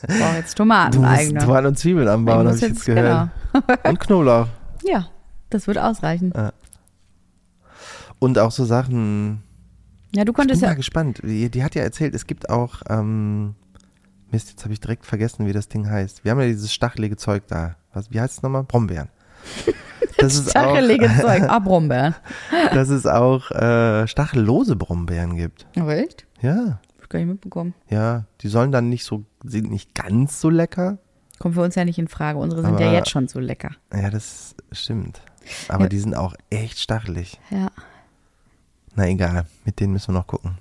Ich brauche jetzt Tomaten Du musst. Tomaten und Zwiebeln anbauen, habe ich jetzt gehört. Genau. Und Knoblauch. Ja, das wird ausreichen. Und auch so Sachen, Ja, du Ich bin konntest mal ja. gespannt. Die, die hat ja erzählt, es gibt auch, ähm, Mist, jetzt habe ich direkt vergessen, wie das Ding heißt. Wir haben ja dieses stachelige Zeug da. Was, wie heißt es nochmal? Brombeeren. Das ist auch, Stachelige Zeug. Ah, Brombeeren. dass es auch äh, stachellose Brombeeren gibt. Aber echt? Ja, Hab ich gar nicht mitbekommen. ja. Die sollen dann nicht so, sind nicht ganz so lecker. Kommt für uns ja nicht in Frage. Unsere sind ja Aber- jetzt schon so lecker. Ja, das stimmt. Aber Ja. die sind auch echt stachelig. Ja. Na egal, mit denen müssen wir noch gucken.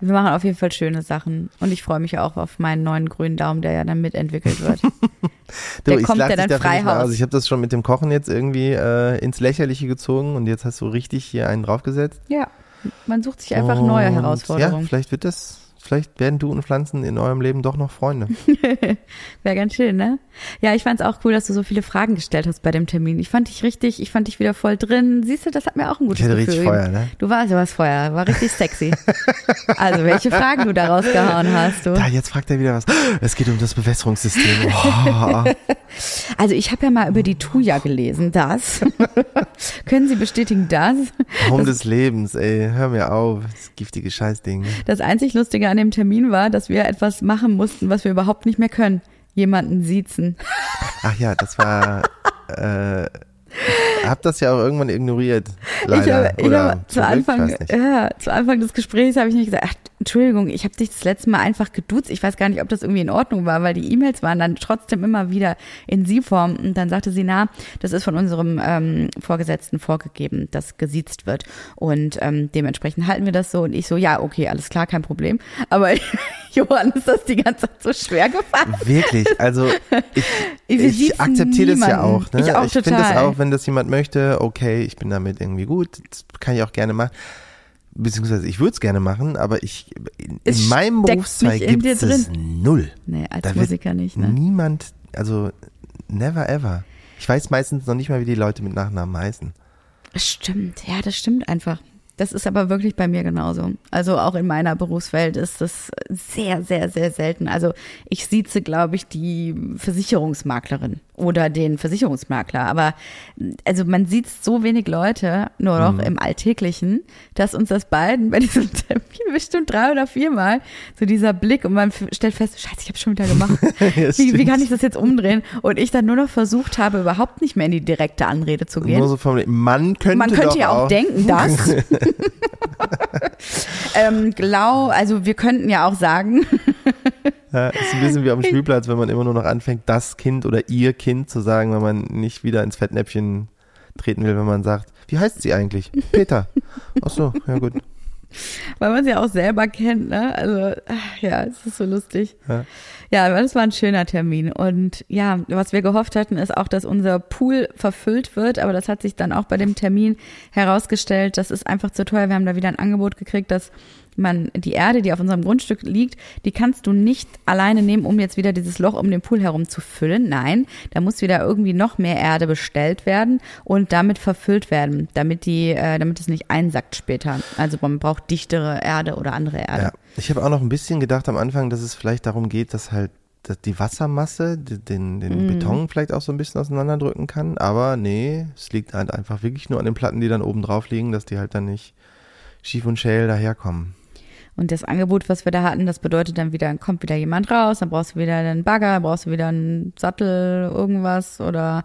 Wir machen auf jeden Fall schöne Sachen. Und ich freue mich auch auf meinen neuen grünen Daumen, der ja dann mitentwickelt wird. Der ich kommt ja dann dafür nicht mal frei aus. Ich habe das schon mit dem Kochen jetzt irgendwie äh, ins Lächerliche gezogen und jetzt hast du richtig hier einen draufgesetzt. ja. Man sucht sich einfach neue Und Herausforderungen. Ja, vielleicht wird das, vielleicht werden du und Pflanzen in eurem Leben doch noch Freunde. Wäre ganz schön, ne? Ja, ich fand's auch cool, dass du so viele Fragen gestellt hast bei dem Termin. Ich fand dich richtig, ich fand dich wieder voll drin. Siehst du, das hat mir auch ein gutes Ich hatte Gefühl richtig. Feuer, ne? Du warst, du warst Feuer, war richtig sexy. also, welche Fragen du da rausgehauen hast, du. Da, jetzt fragt er wieder was. Es geht um das Bewässerungssystem. Oh. Also, ich habe ja mal über die Tuya gelesen, das. Können Sie bestätigen, das? Raum des Lebens, ey. Hör mir auf. Das giftige Scheißding. Das einzig Lustige an dem Termin war, dass wir etwas machen mussten, was wir überhaupt nicht mehr können. jemanden siezen. Ach ja, das war. äh, ich hab das ja auch irgendwann ignoriert. Leider. Ich habe, habe zu Anfang, ja, zu Anfang des Gesprächs habe ich nicht gesagt, ach, Entschuldigung, ich habe dich das letzte Mal einfach geduzt. Ich weiß gar nicht, ob das irgendwie in Ordnung war, weil die E-Mails waren dann trotzdem immer wieder in Sie-Form. Und dann sagte sie, na, das ist von unserem ähm, Vorgesetzten vorgegeben, dass gesiezt wird. Und ähm, dementsprechend halten wir das so. Und ich so, ja, okay, alles klar, kein Problem. Aber Johann ist das die ganze Zeit so schwer gefallen. Wirklich, also ich, ich akzeptiere das ja auch. Ne? Ich auch finde das auch, wenn das jemand möchte, okay, ich bin damit irgendwie gut, das kann ich auch gerne machen. Beziehungsweise ich würde es gerne machen, aber ich in, in meinem Berufszweig gibt es null. Nee, als Da Musiker nicht, ne? Niemand, also never ever. Ich weiß meistens noch nicht mal, wie die Leute mit Nachnamen heißen. Stimmt, ja, das stimmt einfach. Das ist aber wirklich bei mir genauso. Also auch in meiner Berufswelt ist das sehr, sehr, sehr selten. Also ich sieze, glaube ich, die Versicherungsmaklerin oder den Versicherungsmakler. Aber also man sieht so wenig Leute nur noch im Alltäglichen, dass uns das beiden bei diesem Termin bestimmt drei oder viermal so dieser Blick und man stellt fest, scheiße, ich habe schon wieder gemacht. Ja, wie, wie kann ich das jetzt umdrehen? Und ich dann nur noch versucht habe, überhaupt nicht mehr in die direkte Anrede zu gehen. Nur so formuliert. Man könnte, Man könnte ja auch, auch denken, dass. ähm, glau, also wir könnten ja auch sagen, Ja, ist ein bisschen wie am Spielplatz, wenn man immer nur noch anfängt, das Kind oder ihr Kind zu sagen, wenn man nicht wieder ins Fettnäpfchen treten will, wenn man sagt, wie heißt sie eigentlich? Peter. Ach so, ja gut. weil man es ja auch selber kennt, ne? Also, ach, ja, es ist so lustig. Ja. Ja, aber das war ein schöner Termin. Und ja, was wir gehofft hatten, ist auch, dass unser Pool verfüllt wird. Aber das hat sich dann auch bei dem Termin herausgestellt, das ist einfach zu teuer. Wir haben da wieder ein Angebot gekriegt, dass man die Erde, die auf unserem Grundstück liegt, die kannst du nicht alleine nehmen, um jetzt wieder dieses Loch um den Pool herum zu füllen. Nein, da muss wieder irgendwie noch mehr Erde bestellt werden und damit verfüllt werden, damit die, äh, damit es nicht einsackt später. Also man braucht dichtere Erde oder andere Erde. Ja. Ich habe auch noch ein bisschen gedacht am Anfang, dass es vielleicht darum geht, dass halt dass die Wassermasse den, den Beton vielleicht auch so ein bisschen auseinanderdrücken kann. Aber nee, es liegt halt einfach wirklich nur an den Platten, die dann oben drauf liegen, dass die halt dann nicht schief und schäl daherkommen. Und das Angebot, was wir da hatten, das bedeutet dann wieder, kommt wieder jemand raus, dann brauchst du wieder einen Bagger, brauchst du wieder einen Sattel, irgendwas oder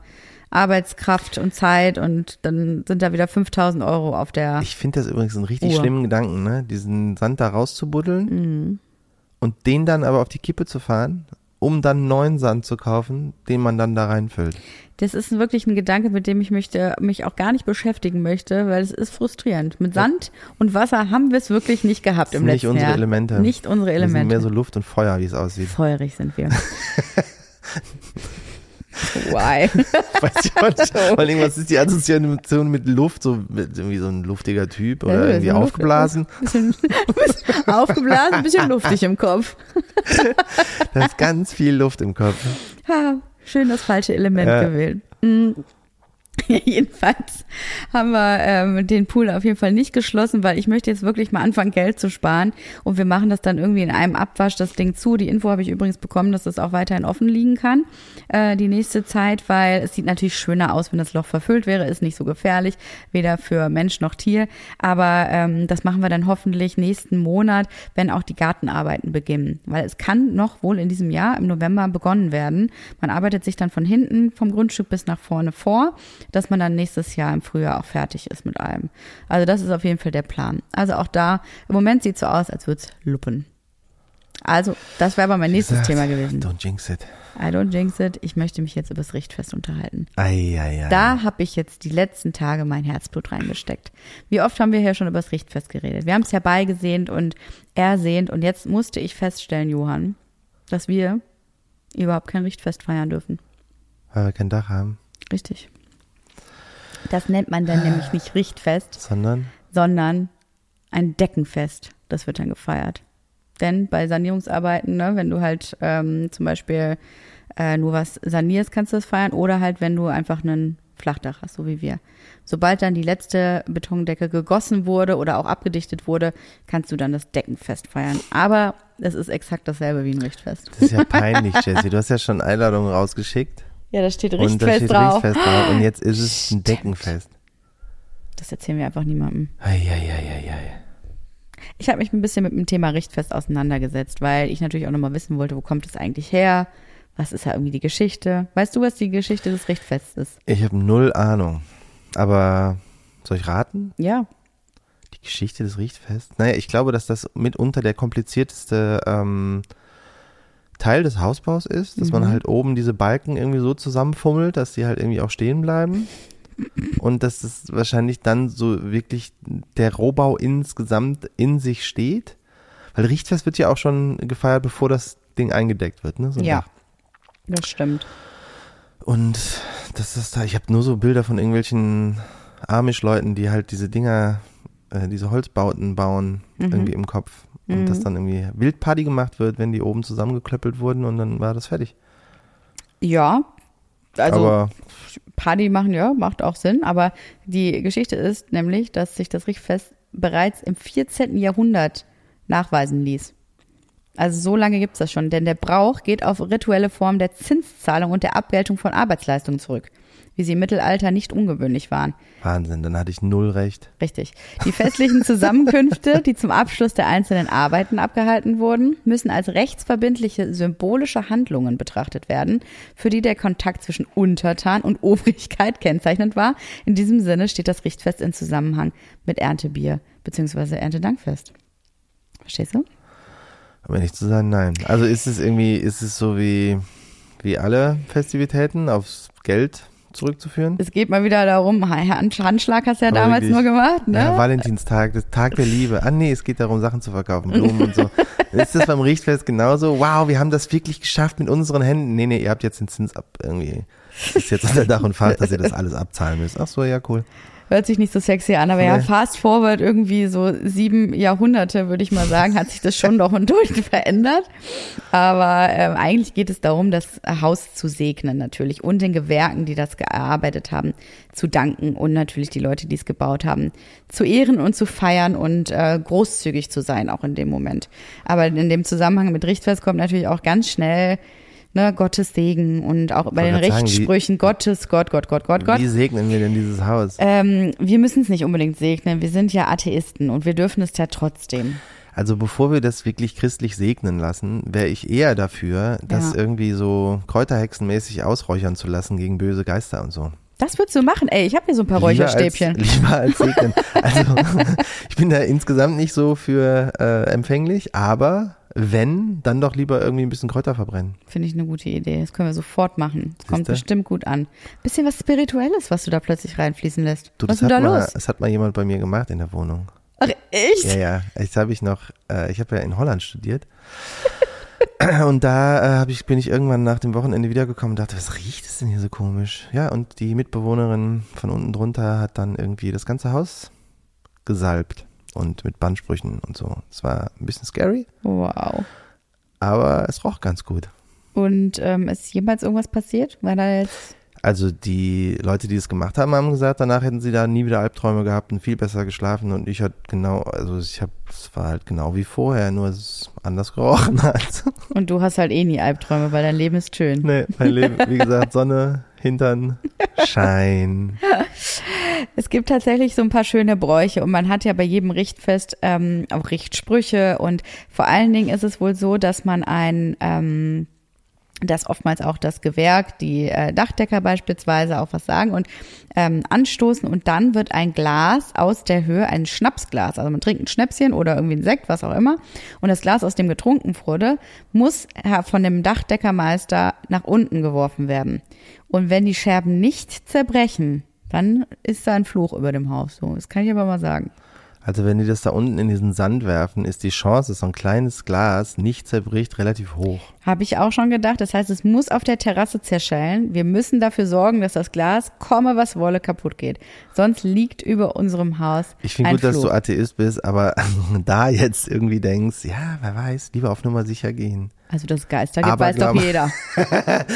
Arbeitskraft und Zeit und dann sind da wieder 5000 Euro auf der. Ich finde das übrigens einen richtig Uhr. schlimmen Gedanken, ne? diesen Sand da rauszubuddeln und den dann aber auf die Kippe zu fahren, um dann neuen Sand zu kaufen, den man dann da reinfüllt. Das ist wirklich ein Gedanke, mit dem ich möchte, mich auch gar nicht beschäftigen möchte, weil es ist frustrierend. Mit Sand und Wasser haben wir es wirklich nicht gehabt im sind nicht letzten unsere Jahr. Elemente. Nicht unsere Wir sind Elemente. mehr so Luft und Feuer, wie es aussieht. Feurig sind wir. Why? Weiß ich auch nicht. Vor allem, was ist die Assoziation mit Luft? So mit irgendwie so ein luftiger Typ oder Ja, irgendwie aufgeblasen? Bisschen, bisschen aufgeblasen, ein bisschen luftig im Kopf. Da ist ganz viel Luft im Kopf. Schön das falsche Element Ja. gewählt. Mm. Jedenfalls haben wir ähm, den Pool auf jeden Fall nicht geschlossen, weil ich möchte jetzt wirklich mal anfangen, Geld zu sparen. Und wir machen das dann irgendwie in einem Abwasch, das Ding zu. Die Info habe ich übrigens bekommen, dass das auch weiterhin offen liegen kann, äh, die nächste Zeit, weil es sieht natürlich schöner aus, wenn das Loch verfüllt wäre, ist nicht so gefährlich, weder für Mensch noch Tier. Aber ähm, das machen wir dann hoffentlich nächsten Monat, wenn auch die Gartenarbeiten beginnen. Weil es kann noch wohl in diesem Jahr im November begonnen werden. Man arbeitet sich dann von hinten vom Grundstück bis nach vorne vor, dass man dann nächstes Jahr im Frühjahr auch fertig ist mit allem. Also das ist auf jeden Fall der Plan. Also auch da, im Moment sieht so aus, als würde es luppen. Also, das wäre aber mein nächstes Thema gewesen. Don't jinx it. I don't jinx it. Ich möchte mich jetzt über das Richtfest unterhalten. Ei, ei, ei. Da habe ich jetzt die letzten Tage mein Herzblut reingesteckt. Wie oft haben wir hier schon über das Richtfest geredet? Wir haben es herbeigesehnt und ersehnt und jetzt musste ich feststellen, Johann, dass wir überhaupt kein Richtfest feiern dürfen. Weil wir kein Dach haben, Richtig. Das nennt man dann nämlich nicht Richtfest, sondern sondern ein Deckenfest. Das wird dann gefeiert. Denn bei Sanierungsarbeiten, ne, wenn du halt ähm, zum Beispiel äh, nur was sanierst, kannst du das feiern. Oder halt, wenn du einfach einen Flachdach hast, so wie wir. Sobald dann die letzte Betondecke gegossen wurde oder auch abgedichtet wurde, kannst du dann das Deckenfest feiern. Aber es ist exakt dasselbe wie ein Richtfest. das ist ja peinlich, Jessie. Du hast ja schon Einladungen rausgeschickt Ja, da steht und da Richtfest steht drauf. Richtfest drauf und jetzt ist es ein Stimmt. Deckenfest. Das erzählen wir einfach niemandem. Ei, ei, ei, ei, ei. Ich habe mich ein bisschen mit dem Thema Richtfest auseinandergesetzt, weil ich natürlich auch nochmal wissen wollte, wo kommt es eigentlich her? Was ist da irgendwie die Geschichte? Weißt du, was die Geschichte des Richtfests ist? Ich habe null Ahnung. Aber soll ich raten? Ja. Die Geschichte des Richtfests? Naja, ich glaube, dass das mitunter der komplizierteste ähm, Teil des Hausbaus ist, dass Mhm. man halt oben diese Balken irgendwie so zusammenfummelt, dass die halt irgendwie auch stehen bleiben. Und dass das wahrscheinlich dann so wirklich der Rohbau insgesamt in sich steht. Weil Richtfest wird ja auch schon gefeiert, bevor das Ding eingedeckt wird, ne? So Ja. Dach. Das stimmt. Und das ist da, ich habe nur so Bilder von irgendwelchen Amish-Leuten, die halt diese Dinger, äh, diese Holzbauten bauen, Mhm. irgendwie im Kopf. Und dass dann irgendwie Wildparty gemacht wird, wenn die oben zusammengeklöppelt wurden und dann war das fertig. Ja. Also Aber Party machen, ja, macht auch Sinn. Aber die Geschichte ist nämlich, dass sich das Richtfest bereits im 14. Jahrhundert nachweisen ließ. Also so lange gibt's das schon, denn der Brauch geht auf rituelle Formen der Zinszahlung und der Abgeltung von Arbeitsleistungen zurück, wie sie im Mittelalter nicht ungewöhnlich waren. Wahnsinn, dann hatte ich null recht. Richtig. Die festlichen Zusammenkünfte, die zum Abschluss der einzelnen Arbeiten abgehalten wurden, müssen als rechtsverbindliche symbolische Handlungen betrachtet werden, für die der Kontakt zwischen Untertan und Obrigkeit kennzeichnend war. In diesem Sinne steht das Richtfest in Zusammenhang mit Erntebier bzw. Erntedankfest. Verstehst du? Um ehrlich zu sein, nein. Also ist es irgendwie, ist es so wie, wie alle Festivitäten aufs Geld zurückzuführen? Es geht mal wieder darum, Hand- Handschlag hast du ja damals wirklich, nur gemacht, ne? Ja, Valentinstag, das Tag der Liebe. Ah nee, es geht darum, Sachen zu verkaufen, Blumen und so. Ist das beim Richtfest genauso? Wow, wir haben das wirklich geschafft mit unseren Händen. Nee, nee, ihr habt jetzt den Zins ab irgendwie. Ist jetzt unter Dach und Fach, dass ihr das alles abzahlen müsst. Ach so, ja, cool. Hört sich nicht so sexy an, aber ja, Nee. fast forward irgendwie so sieben Jahrhunderte, würde ich mal sagen, hat sich das schon doch und durch verändert. Aber ähm, eigentlich geht es darum, das Haus zu segnen natürlich und den Gewerken, die das gearbeitet haben, zu danken und natürlich die Leute, die es gebaut haben, zu ehren und zu feiern und äh, großzügig zu sein, auch in dem Moment. Aber in dem Zusammenhang mit Richtfest kommt natürlich auch ganz schnell ne, Gottes Segen und auch bei den sagen, wie- Gottes, Gott, Gott, Gott, Gott, Gott. Wie segnen wir denn dieses Haus? Ähm, wir müssen es nicht unbedingt segnen. Wir sind ja Atheisten und wir dürfen es ja trotzdem. Also bevor wir das wirklich christlich segnen lassen, wäre ich eher dafür, das Ja. irgendwie so kräuterhexenmäßig ausräuchern zu lassen gegen böse Geister und so. Das würdest du machen. Ey, ich habe hier so ein paar Lieber Räucherstäbchen. Als, lieber als segnen. Also ich bin da insgesamt nicht so für äh, empfänglich, aber wenn, dann doch lieber irgendwie ein bisschen Kräuter verbrennen. Finde ich eine gute Idee. Das können wir sofort machen. Das kommt Siehste? bestimmt gut an. Bisschen was Spirituelles, was du da plötzlich reinfließen lässt. Du, was das ist denn hat da mal, los? Das hat mal jemand bei mir gemacht in der Wohnung. Ach, echt? Ja, ja. Jetzt habe ich noch, äh, ich habe ja in Holland studiert. Und da äh, ich, bin ich irgendwann nach dem Wochenende wiedergekommen und dachte, was riecht es denn hier so komisch? Ja, und die Mitbewohnerin von unten drunter hat dann irgendwie das ganze Haus gesalbt und mit Bandsprüchen und so. Es war ein bisschen scary, Wow. aber es roch ganz gut. Und ähm, ist jemals irgendwas passiert? War da jetzt. Also die Leute, die es gemacht haben, haben gesagt, danach hätten sie da nie wieder Albträume gehabt und viel besser geschlafen und ich hatte genau, also ich habe, es war halt genau wie vorher, nur es anders gerochen hat. Und du hast halt eh nie Albträume, weil dein Leben ist schön. Nee, mein Leben, wie gesagt, Sonne, Hintern, Schein. Es gibt tatsächlich so ein paar schöne Bräuche und man hat ja bei jedem Richtfest ähm, auch Richtsprüche und vor allen Dingen ist es wohl so, dass man ein ähm, dass oftmals auch das Gewerk, die äh, Dachdecker beispielsweise auch was sagen und ähm, anstoßen und dann wird ein Glas aus der Höhe, ein Schnapsglas, also man trinkt ein Schnäpschen oder irgendwie ein Sekt, was auch immer und das Glas, aus dem getrunken wurde, muss äh, von dem Dachdeckermeister nach unten geworfen werden. Und wenn die Scherben nicht zerbrechen, dann ist da ein Fluch über dem Haus. So, das kann ich aber mal sagen. Also wenn die das da unten in diesen Sand werfen, ist die Chance, dass so ein kleines Glas nicht zerbricht, relativ hoch. Habe ich auch schon gedacht. Das heißt, es muss auf der Terrasse zerschellen. Wir müssen dafür sorgen, dass das Glas, komme was wolle, kaputt geht. Sonst liegt über unserem Haus Ich finde gut, dass Fluch. du Atheist bist, aber da jetzt irgendwie denkst, ja, wer weiß, lieber auf Nummer sicher gehen. Also das Geister gibt, Aber weiß doch glaube- jeder.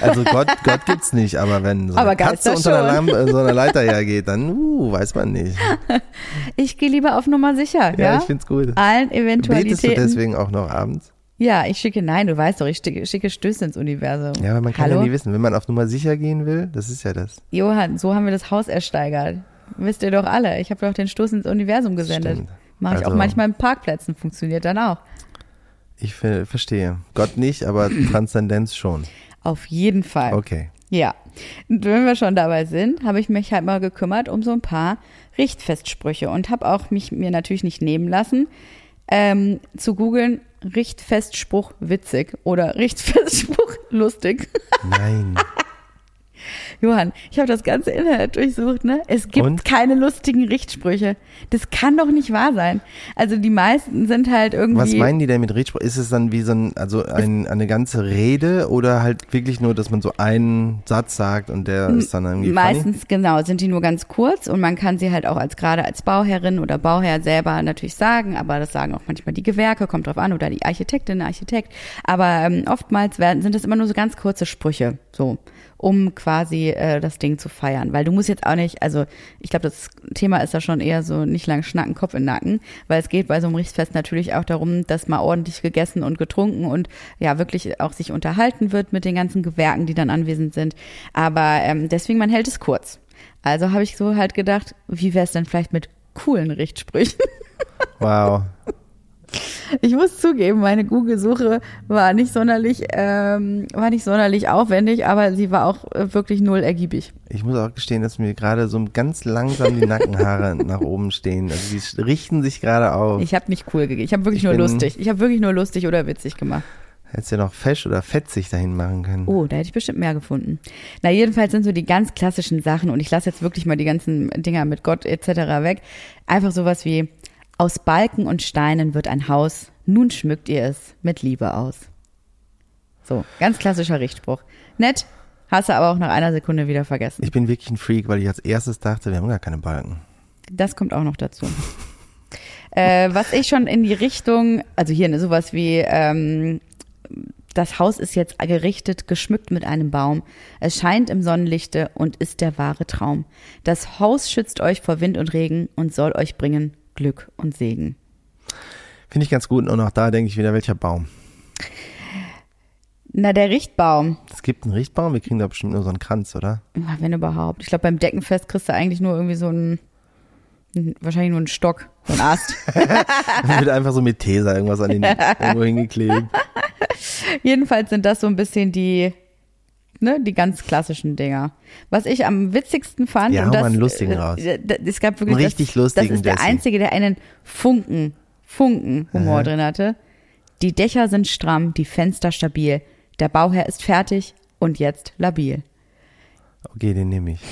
Also Gott, Gott gibt's nicht, aber wenn so Aber eine Katze Geister unter einer. Lampe, so einer Leiter hergeht, dann uh, weiß man nicht. Ich gehe lieber auf Nummer sicher. Ja, Ja, ich find's gut. Allen Betest du Eventualitäten. deswegen auch noch abends? Ja, ich schicke, nein, du weißt doch, ich schicke, schicke Stöße ins Universum. Ja, aber man kann Hallo? ja nie wissen, wenn man auf Nummer sicher gehen will, das ist ja das. Johann, so haben wir das Haus ersteigert. Wisst ihr doch alle. Ich habe doch den Stoß ins Universum gesendet. Stimmt. Mache ich auch Also- manchmal in Parkplätzen, funktioniert dann auch. Ich ver verstehe. Gott nicht, aber Transzendenz schon. Auf jeden Fall. Okay. Ja. Und wenn wir schon dabei sind, habe ich mich halt mal gekümmert um so ein paar Richtfestsprüche und habe auch mich mir natürlich nicht nehmen lassen, ähm, zu googeln Richtfestspruch witzig oder Richtfestspruch lustig. Nein. Johann, ich habe das ganze Internet durchsucht, ne? Es gibt Und? keine lustigen Richtsprüche. Das kann doch nicht wahr sein. Also die meisten sind halt irgendwie. Was meinen die denn mit Redspruch? Ist es dann wie so ein, also ein, eine ganze Rede oder halt wirklich nur, dass man so einen Satz sagt und der ist dann irgendwie funny? Meistens genau, sind die nur ganz kurz und man kann sie halt auch als gerade als Bauherrin oder Bauherr selber natürlich sagen, aber das sagen auch manchmal die Gewerke, kommt drauf an, oder die Architektin, Architekt. Aber ähm, oftmals werden, sind das immer nur so ganz kurze Sprüche, so um quasi äh, das Ding zu feiern. Weil du musst jetzt auch nicht, also ich glaube, das Thema ist da schon eher so nicht lang schnacken, Kopf in Nacken, weil es geht bei so einem Richtfest natürlich auch darum, dass mal ordentlich gegessen und getrunken und ja wirklich auch sich unterhalten wird mit den ganzen Gewerken, die dann anwesend sind. Aber ähm, deswegen, man hält es kurz. Also habe ich so halt gedacht, wie wäre es denn vielleicht mit coolen Richtsprüchen? Wow. Ich muss zugeben, meine Google-Suche war nicht sonderlich, ähm, war nicht sonderlich aufwendig, aber sie war auch äh, wirklich null ergiebig. Ich muss auch gestehen, dass mir gerade so ganz langsam die Nackenhaare nach oben stehen. Also die richten sich gerade auf. Ich habe nicht cool gegeben. Ich habe wirklich Ich nur lustig. Ich habe wirklich nur lustig oder witzig gemacht. Hättest ja noch fesch oder fetzig dahin machen können. Oh, da hätte ich bestimmt mehr gefunden. Na, jedenfalls sind so die ganz klassischen Sachen und ich lasse jetzt wirklich mal die ganzen Dinger mit Gott etc. weg. Einfach sowas wie aus Balken und Steinen wird ein Haus, nun schmückt ihr es mit Liebe aus. So, ganz klassischer Richtspruch. Nett, hast du aber auch nach einer Sekunde wieder vergessen. Ich bin wirklich ein Freak, weil ich als erstes dachte, wir haben gar keine Balken. Das kommt auch noch dazu. äh, was ich schon in die Richtung, also hier ne, sowas wie, ähm, das Haus ist jetzt gerichtet, geschmückt mit einem Baum. Es scheint im Sonnenlichte und ist der wahre Traum. Das Haus schützt euch vor Wind und Regen und soll euch bringen Glück und Segen. Finde ich ganz gut. Und auch da denke ich wieder, welcher Baum? Na, der Richtbaum, Es gibt einen Richtbaum, wir kriegen da bestimmt nur so einen Kranz, oder? Na, wenn überhaupt. Ich glaube, beim Deckenfest kriegst du eigentlich nur irgendwie so einen, wahrscheinlich nur einen Stock, so einen Ast. Wird einfach so mit Tesa irgendwas an den irgendwo hingeklebt. Jedenfalls sind das so ein bisschen die, ne, die ganz klassischen Dinger. Was ich am witzigsten fand, Ja, und das, einen lustigen äh, raus. es gab wirklich Einen richtig das, lustigen, Das ist der Jesse. einzige, der einen Funken, Funken Humor Aha. drin hatte. Die Dächer sind stramm, die Fenster stabil. Der Bauherr ist fertig und jetzt labil. Okay, den nehme ich.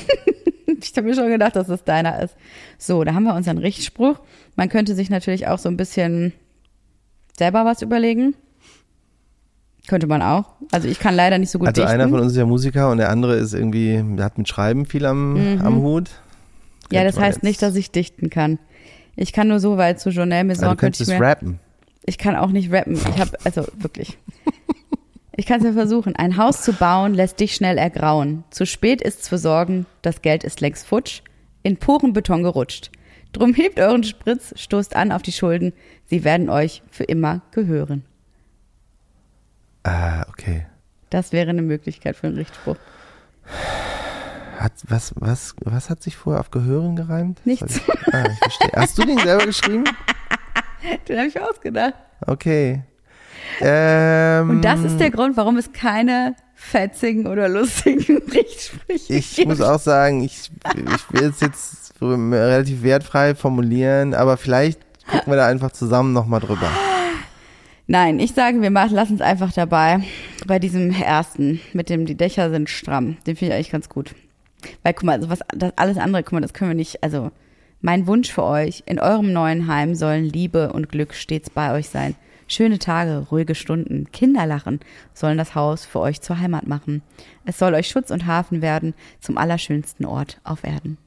Ich habe mir schon gedacht, dass das deiner ist. So, da haben wir unseren Richtspruch. Man könnte sich natürlich auch so ein bisschen selber was überlegen. Könnte man auch. Also ich kann leider nicht so gut Also dichten. einer von uns ist ja Musiker und der andere ist irgendwie, der hat mit Schreiben viel am, am Hut. Mhm. ja, das heißt jetzt- nicht, dass ich dichten kann. Ich kann nur so weit zu Journal Maison. Also du könnte könntest ich, mir, rappen. ich kann auch nicht rappen. Ich habe also wirklich. Ich kann es mir versuchen. Ein Haus zu bauen lässt dich schnell ergrauen. Zu spät ist's für Sorgen, das Geld ist längst futsch, in puren Beton gerutscht. Drum hebt euren Spritz, stoßt an auf die Schulden, sie werden euch für immer gehören. Ah, okay. Das wäre eine Möglichkeit für einen Richtspruch. Hat, was, was, was hat sich vorher auf Gehören gereimt? Nichts. Ah, ich verstehe. Hast du den selber geschrieben? Den habe ich ausgedacht. Okay. Ähm, Und das ist der Grund, warum es keine fetzigen oder lustigen Richtsprüche Ich gibt. muss auch sagen, ich, ich will es jetzt relativ wertfrei formulieren, aber vielleicht gucken wir da einfach zusammen nochmal drüber. Nein, ich sage, wir machen, lassen es einfach dabei. Bei diesem ersten, mit dem die Dächer sind stramm. Den finde ich eigentlich ganz gut. Weil, guck mal, also was, das, alles andere, guck mal, das können wir nicht, also, mein Wunsch für euch, in eurem neuen Heim sollen Liebe und Glück stets bei euch sein. Schöne Tage, ruhige Stunden, Kinderlachen sollen das Haus für euch zur Heimat machen. Es soll euch Schutz und Hafen werden zum allerschönsten Ort auf Erden.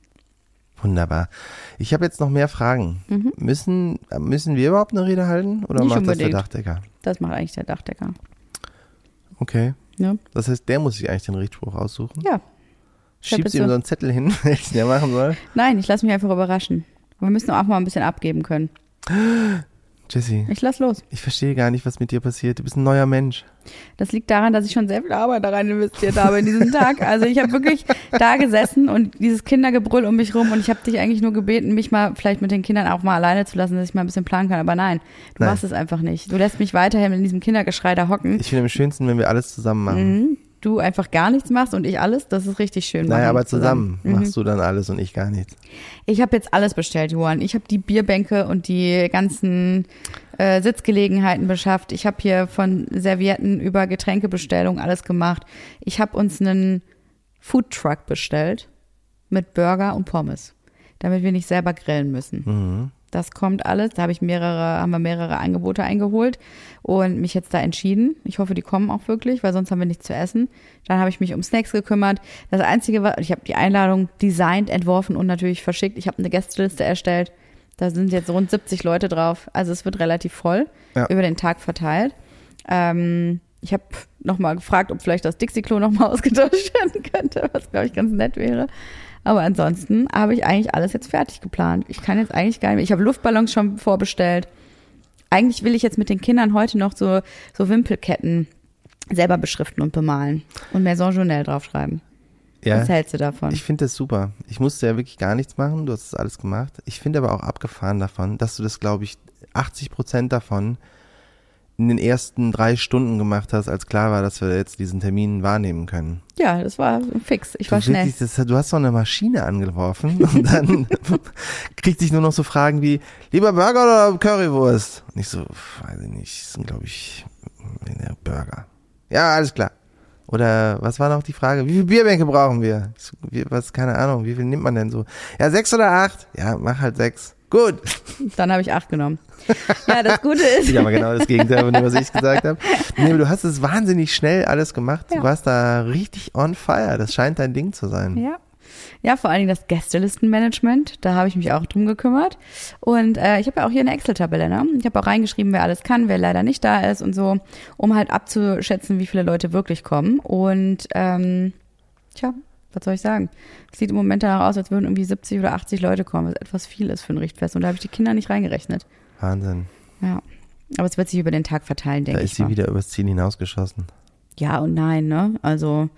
Wunderbar. Ich habe jetzt noch mehr Fragen. Müssen, müssen wir überhaupt eine Rede halten oder Mhm. Nicht macht das unbedingt. der Dachdecker? Das macht eigentlich der Dachdecker. Okay. Ja. Das heißt, der muss sich eigentlich den Richtspruch aussuchen. Ja. Schiebst bitte. ihm so einen Zettel hin, welchen er machen soll. Nein, ich lasse mich einfach überraschen. Wir müssen auch mal ein bisschen abgeben können. Jesse, Ich lass los. ich verstehe gar nicht, was mit dir passiert. Du bist ein neuer Mensch. Das liegt daran, dass ich schon sehr viel Arbeit da rein investiert habe in diesen Tag. Also ich habe wirklich da gesessen und dieses Kindergebrüll um mich rum und ich habe dich eigentlich nur gebeten, mich mal vielleicht mit den Kindern auch mal alleine zu lassen, dass ich mal ein bisschen planen kann. Aber nein, du Nein. machst es einfach nicht. Du lässt mich weiterhin in diesem Kindergeschrei da hocken. Ich finde am schönsten, wenn wir alles zusammen machen. Mhm. Du einfach gar nichts machst und ich alles. Das ist richtig schön. Naja, aber zusammen, Mhm. machst du dann alles und ich gar nichts. Ich habe jetzt alles bestellt, Johann. Ich habe die Bierbänke und die ganzen äh, Sitzgelegenheiten beschafft. Ich habe hier von Servietten über Getränkebestellung alles gemacht. Ich habe uns einen Foodtruck bestellt mit Burger und Pommes, damit wir nicht selber grillen müssen. Mhm. Das kommt alles. Da habe ich mehrere, haben wir mehrere Angebote eingeholt und mich jetzt da entschieden. Ich hoffe, die kommen auch wirklich, weil sonst haben wir nichts zu essen. Dann habe ich mich um Snacks gekümmert. Das Einzige war, ich habe die Einladung designt, entworfen und natürlich verschickt. Ich habe eine Gästeliste erstellt. Da sind jetzt rund 70 Leute drauf. Also es wird relativ voll Ja. über den Tag verteilt. Ähm, ich habe nochmal gefragt, ob vielleicht das Dixie-Klo nochmal ausgetauscht werden könnte, was glaube ich ganz nett wäre. Aber ansonsten habe ich eigentlich alles jetzt fertig geplant. Ich kann jetzt eigentlich gar nicht mehr. Ich habe Luftballons schon vorbestellt. Eigentlich will ich jetzt mit den Kindern heute noch so, so Wimpelketten selber beschriften und bemalen und Maison Journal draufschreiben. Ja, Was hältst du davon? ich finde das super. Ich musste ja wirklich gar nichts machen, du hast das alles gemacht. Ich finde aber auch abgefahren davon, dass du das, glaube ich, 80 Prozent davon in den ersten drei Stunden gemacht hast, als klar war, dass wir jetzt diesen Termin wahrnehmen können. ja, das war fix. Ich war du, schnell. wirklich, das, du hast so eine Maschine angeworfen und dann kriegte ich nur noch so Fragen wie, lieber Burger oder Currywurst? Und ich so, weiß ich nicht, sind glaube ich Burger. Ja, alles klar. Oder was war noch die Frage? Wie viele Bierbänke brauchen wir? So, wie, was, keine Ahnung, wie viel nimmt man denn so? Ja, sechs oder acht? Ja, mach halt sechs. Gut. Dann habe ich acht genommen. Ja, das Gute ist, Ja, aber genau das Gegenteil von dem, was ich gesagt habe. Nee, du hast es wahnsinnig schnell alles gemacht. Du Ja. warst da richtig on fire. Das scheint dein Ding zu sein. Ja. Ja, vor allen Dingen das Gästelistenmanagement, da habe ich mich auch drum gekümmert. Und äh, ich habe ja auch hier eine Excel-Tabelle, ne? Ich habe auch reingeschrieben, wer alles kann, wer leider nicht da ist und so, um halt abzuschätzen, wie viele Leute wirklich kommen. Und ähm, tja, was soll ich sagen? Es sieht im Moment danach aus, als würden irgendwie 70 oder 80 Leute kommen, was etwas viel ist für ein Richtfest. Und da habe ich die Kinder nicht reingerechnet. Wahnsinn. Ja. Aber es wird sich über den Tag verteilen, Da denke ist ich sie mal. wieder übers Ziel hinausgeschossen. Ja und nein, ne? Also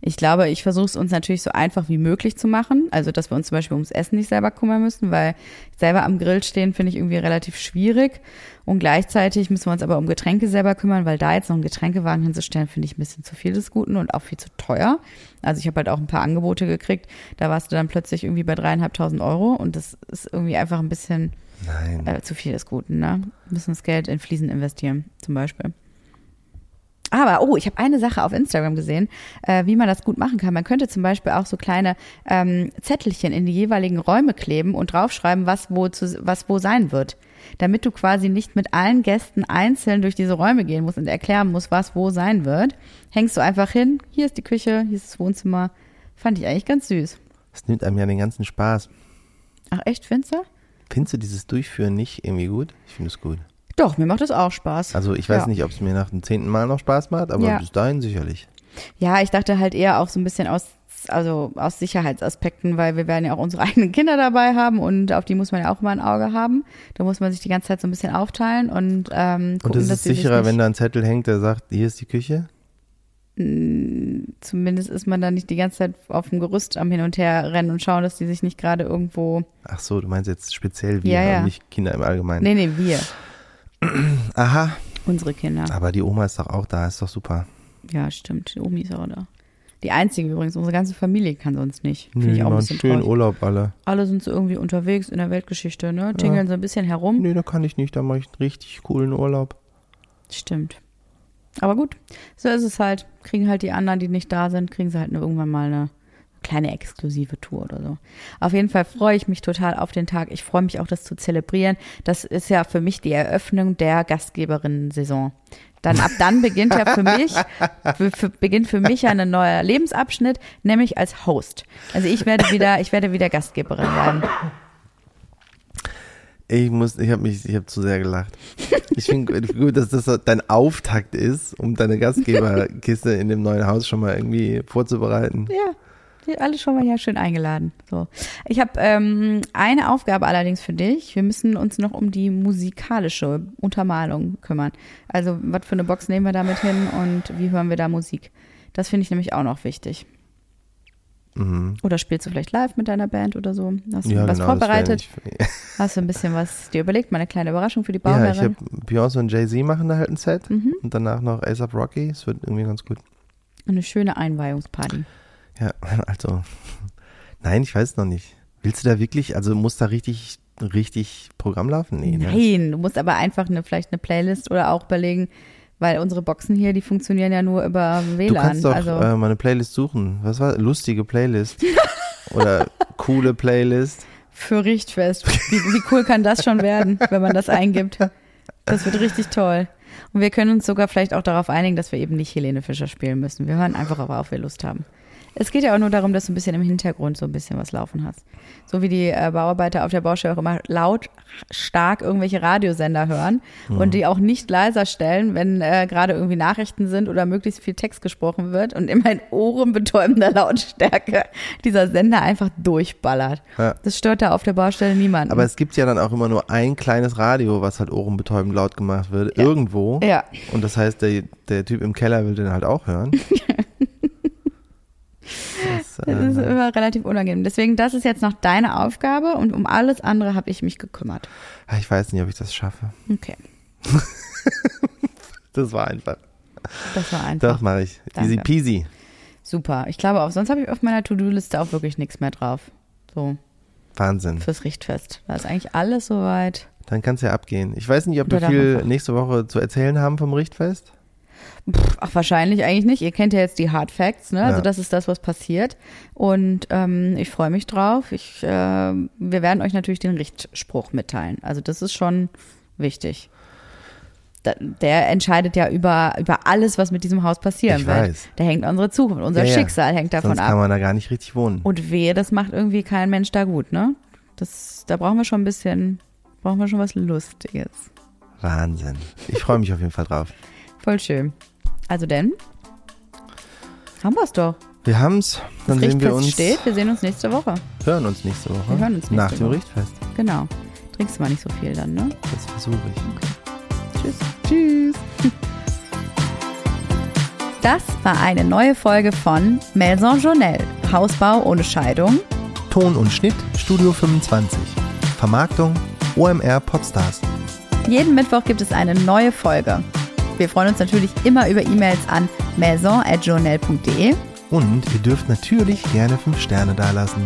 ich glaube, ich versuche es uns natürlich so einfach wie möglich zu machen. Also, dass wir uns zum Beispiel ums Essen nicht selber kümmern müssen, weil selber am Grill stehen finde ich irgendwie relativ schwierig. Und gleichzeitig müssen wir uns aber um Getränke selber kümmern, weil da jetzt noch einen Getränkewagen hinzustellen, finde ich ein bisschen zu viel des Guten und auch viel zu teuer. Also ich habe halt auch ein paar Angebote gekriegt. Da warst du dann plötzlich irgendwie bei dreieinhalbtausend Euro und das ist irgendwie einfach ein bisschen äh, zu viel des Guten, ne? Wir müssen das Geld in Fliesen investieren, zum Beispiel. Aber, oh, ich habe eine Sache auf Instagram gesehen, äh, wie man das gut machen kann. Man könnte zum Beispiel auch so kleine ähm, Zettelchen in die jeweiligen Räume kleben und draufschreiben, was wo, zu, was wo sein wird. Damit du quasi nicht mit allen Gästen einzeln durch diese Räume gehen musst und erklären musst, was wo sein wird. Hängst du einfach hin, hier ist die Küche, hier ist das Wohnzimmer. Fand ich eigentlich ganz süß. Das nimmt einem ja den ganzen Spaß. Ach echt, findest du? Findest du dieses Durchführen nicht irgendwie gut? Ich finde es gut. Doch, mir macht das auch Spaß. Also ich weiß Ja. nicht, ob es mir nach dem zehnten Mal noch Spaß macht, aber Ja. bis dahin sicherlich. Ja, ich dachte halt eher auch so ein bisschen aus, also aus Sicherheitsaspekten, weil wir werden ja auch unsere eigenen Kinder dabei haben und auf die muss man ja auch immer ein Auge haben. Da muss man sich die ganze Zeit so ein bisschen aufteilen und ähm, gucken, Und es ist sicherer, wenn da ein Zettel hängt, der sagt, hier ist die Küche? zumindest ist man da nicht die ganze Zeit auf dem Gerüst am Hin und Her rennen und schauen, dass die sich nicht gerade irgendwo. Ach so, du meinst jetzt speziell wir, Ja, ja. nicht Kinder im Allgemeinen. Nee, nee, wir, Aha, unsere Kinder. aber die Oma ist doch auch da, ist doch super. Ja, stimmt. Die Omi ist auch da. Die einzige übrigens, unsere ganze Familie kann sonst nicht. Finde Nee, ich auch ein machen bisschen schön traurig. Urlaub alle. Alle sind so irgendwie unterwegs in der Weltgeschichte, ne? Tingeln so ein bisschen herum. Nee, da kann ich nicht, da mache ich einen richtig coolen Urlaub. Stimmt. Aber gut, so ist es halt. Kriegen halt die anderen, die nicht da sind, kriegen sie halt nur irgendwann mal eine kleine exklusive Tour oder so. Auf jeden Fall freue ich mich total auf den Tag. Ich freue mich auch, das zu zelebrieren. Das ist ja für mich die Eröffnung der Gastgeberinnen-Saison. Dann ab dann beginnt ja für mich, für, für, beginnt für mich ein neuer Lebensabschnitt, nämlich als Host. Also ich werde wieder, ich werde wieder Gastgeberin werden. Ich muss, ich habe mich, ich habe zu sehr gelacht. Ich finde gut, dass das dein Auftakt ist, um deine Gastgeberkiste in dem neuen Haus schon mal irgendwie vorzubereiten. Ja, die alle schon mal ja schön eingeladen. So. Ich habe ähm, eine Aufgabe allerdings für dich. Wir müssen uns noch um die musikalische Untermalung kümmern. Also, was für eine Box nehmen wir damit hin und wie hören wir da Musik? Das finde ich nämlich auch noch wichtig. Mhm. Oder spielst du vielleicht live mit deiner Band oder so? Hast du Ja, was genau, vorbereitet? Hast du ein bisschen was dir überlegt? Mal eine kleine Überraschung für die Ja, ich Bauherrin? habe Beyoncé und Jay-Z machen da halt ein Set Mhm. und danach noch ASAP Rocky. Es wird irgendwie ganz gut. Eine schöne Einweihungsparty. Ja, also, nein, ich weiß noch nicht. Willst du da wirklich, also muss da richtig, richtig Programm laufen? Nee, ne? Nein, du musst aber einfach eine, vielleicht eine Playlist oder auch überlegen, weil unsere Boxen hier, die funktionieren ja nur über WLAN. Du kannst doch also, äh, mal eine Playlist suchen. Was war? Lustige Playlist. Oder coole Playlist. für Richtfest. Wie, wie cool kann das schon werden, wenn man das eingibt? Das wird richtig toll. Und wir können uns sogar vielleicht auch darauf einigen, dass wir eben nicht Helene Fischer spielen müssen. Wir hören einfach auf, auf wir Lust haben. Es geht ja auch nur darum, dass du ein bisschen im Hintergrund so ein bisschen was laufen hast. So wie die äh, Bauarbeiter auf der Baustelle auch immer laut, stark irgendwelche Radiosender hören und die auch nicht leiser stellen, wenn äh, gerade irgendwie Nachrichten sind oder möglichst viel Text gesprochen wird und immer in ohrenbetäubender Lautstärke dieser Sender einfach durchballert. Ja. Das stört da auf der Baustelle niemanden. Aber es gibt ja dann auch immer nur ein kleines Radio, was halt ohrenbetäubend laut gemacht wird, irgendwo. ja. Und das heißt, der, der Typ im Keller will den halt auch hören. das, Das ist äh, immer relativ unangenehm. Deswegen, das ist jetzt noch deine Aufgabe und um alles andere habe ich mich gekümmert. ich weiß nicht, ob ich das schaffe. Okay, Das war einfach. das war einfach. Doch, mache ich. Danke. Easy peasy. Super. Ich glaube auch, sonst habe ich auf meiner To-Do-Liste auch wirklich nichts mehr drauf. So, Wahnsinn. fürs Richtfest. Da ist eigentlich alles soweit. Dann kann's ja abgehen. Ich weiß nicht, ob wir viel nächste Woche zu erzählen haben vom Richtfest. Pff, ach, wahrscheinlich eigentlich nicht. Ihr kennt ja jetzt die Hard Facts, ne? Also Ja. das ist das, was passiert. Und ähm, ich freue mich drauf. Ich, äh, wir werden euch natürlich den Richtspruch mitteilen. Also das ist schon wichtig. Da, der entscheidet ja über, über alles, was mit diesem Haus passieren Ich wird. weiß. Da hängt unsere Zukunft, unser ja. Schicksal hängt davon Sonst ab. kann man da gar nicht richtig wohnen. Und wehe, das macht irgendwie kein Mensch da gut, ne? Das, da brauchen wir schon ein bisschen, brauchen wir schon was Lustiges. Wahnsinn. Ich freue mich auf jeden Fall drauf. Voll schön. Also denn, haben wir es doch. Wir haben's. Dann Das sehen wir uns, steht. Wir sehen uns nächste Woche. hören uns nächste Woche. Wir hören uns nächste Nach dem Woche. Richtfest. Genau. Trinkst du mal nicht so viel dann, ne? Das versuche ich. Tschüss. Tschüss. Das war eine neue Folge von Maison Journelle. Hausbau ohne Scheidung. Ton und Schnitt Studio 25. Vermarktung OMR Podstars. Jeden Mittwoch gibt es eine neue Folge. Wir freuen uns natürlich immer über E-Mails an maison.journal.de. Und ihr dürft natürlich gerne 5 Sterne dalassen.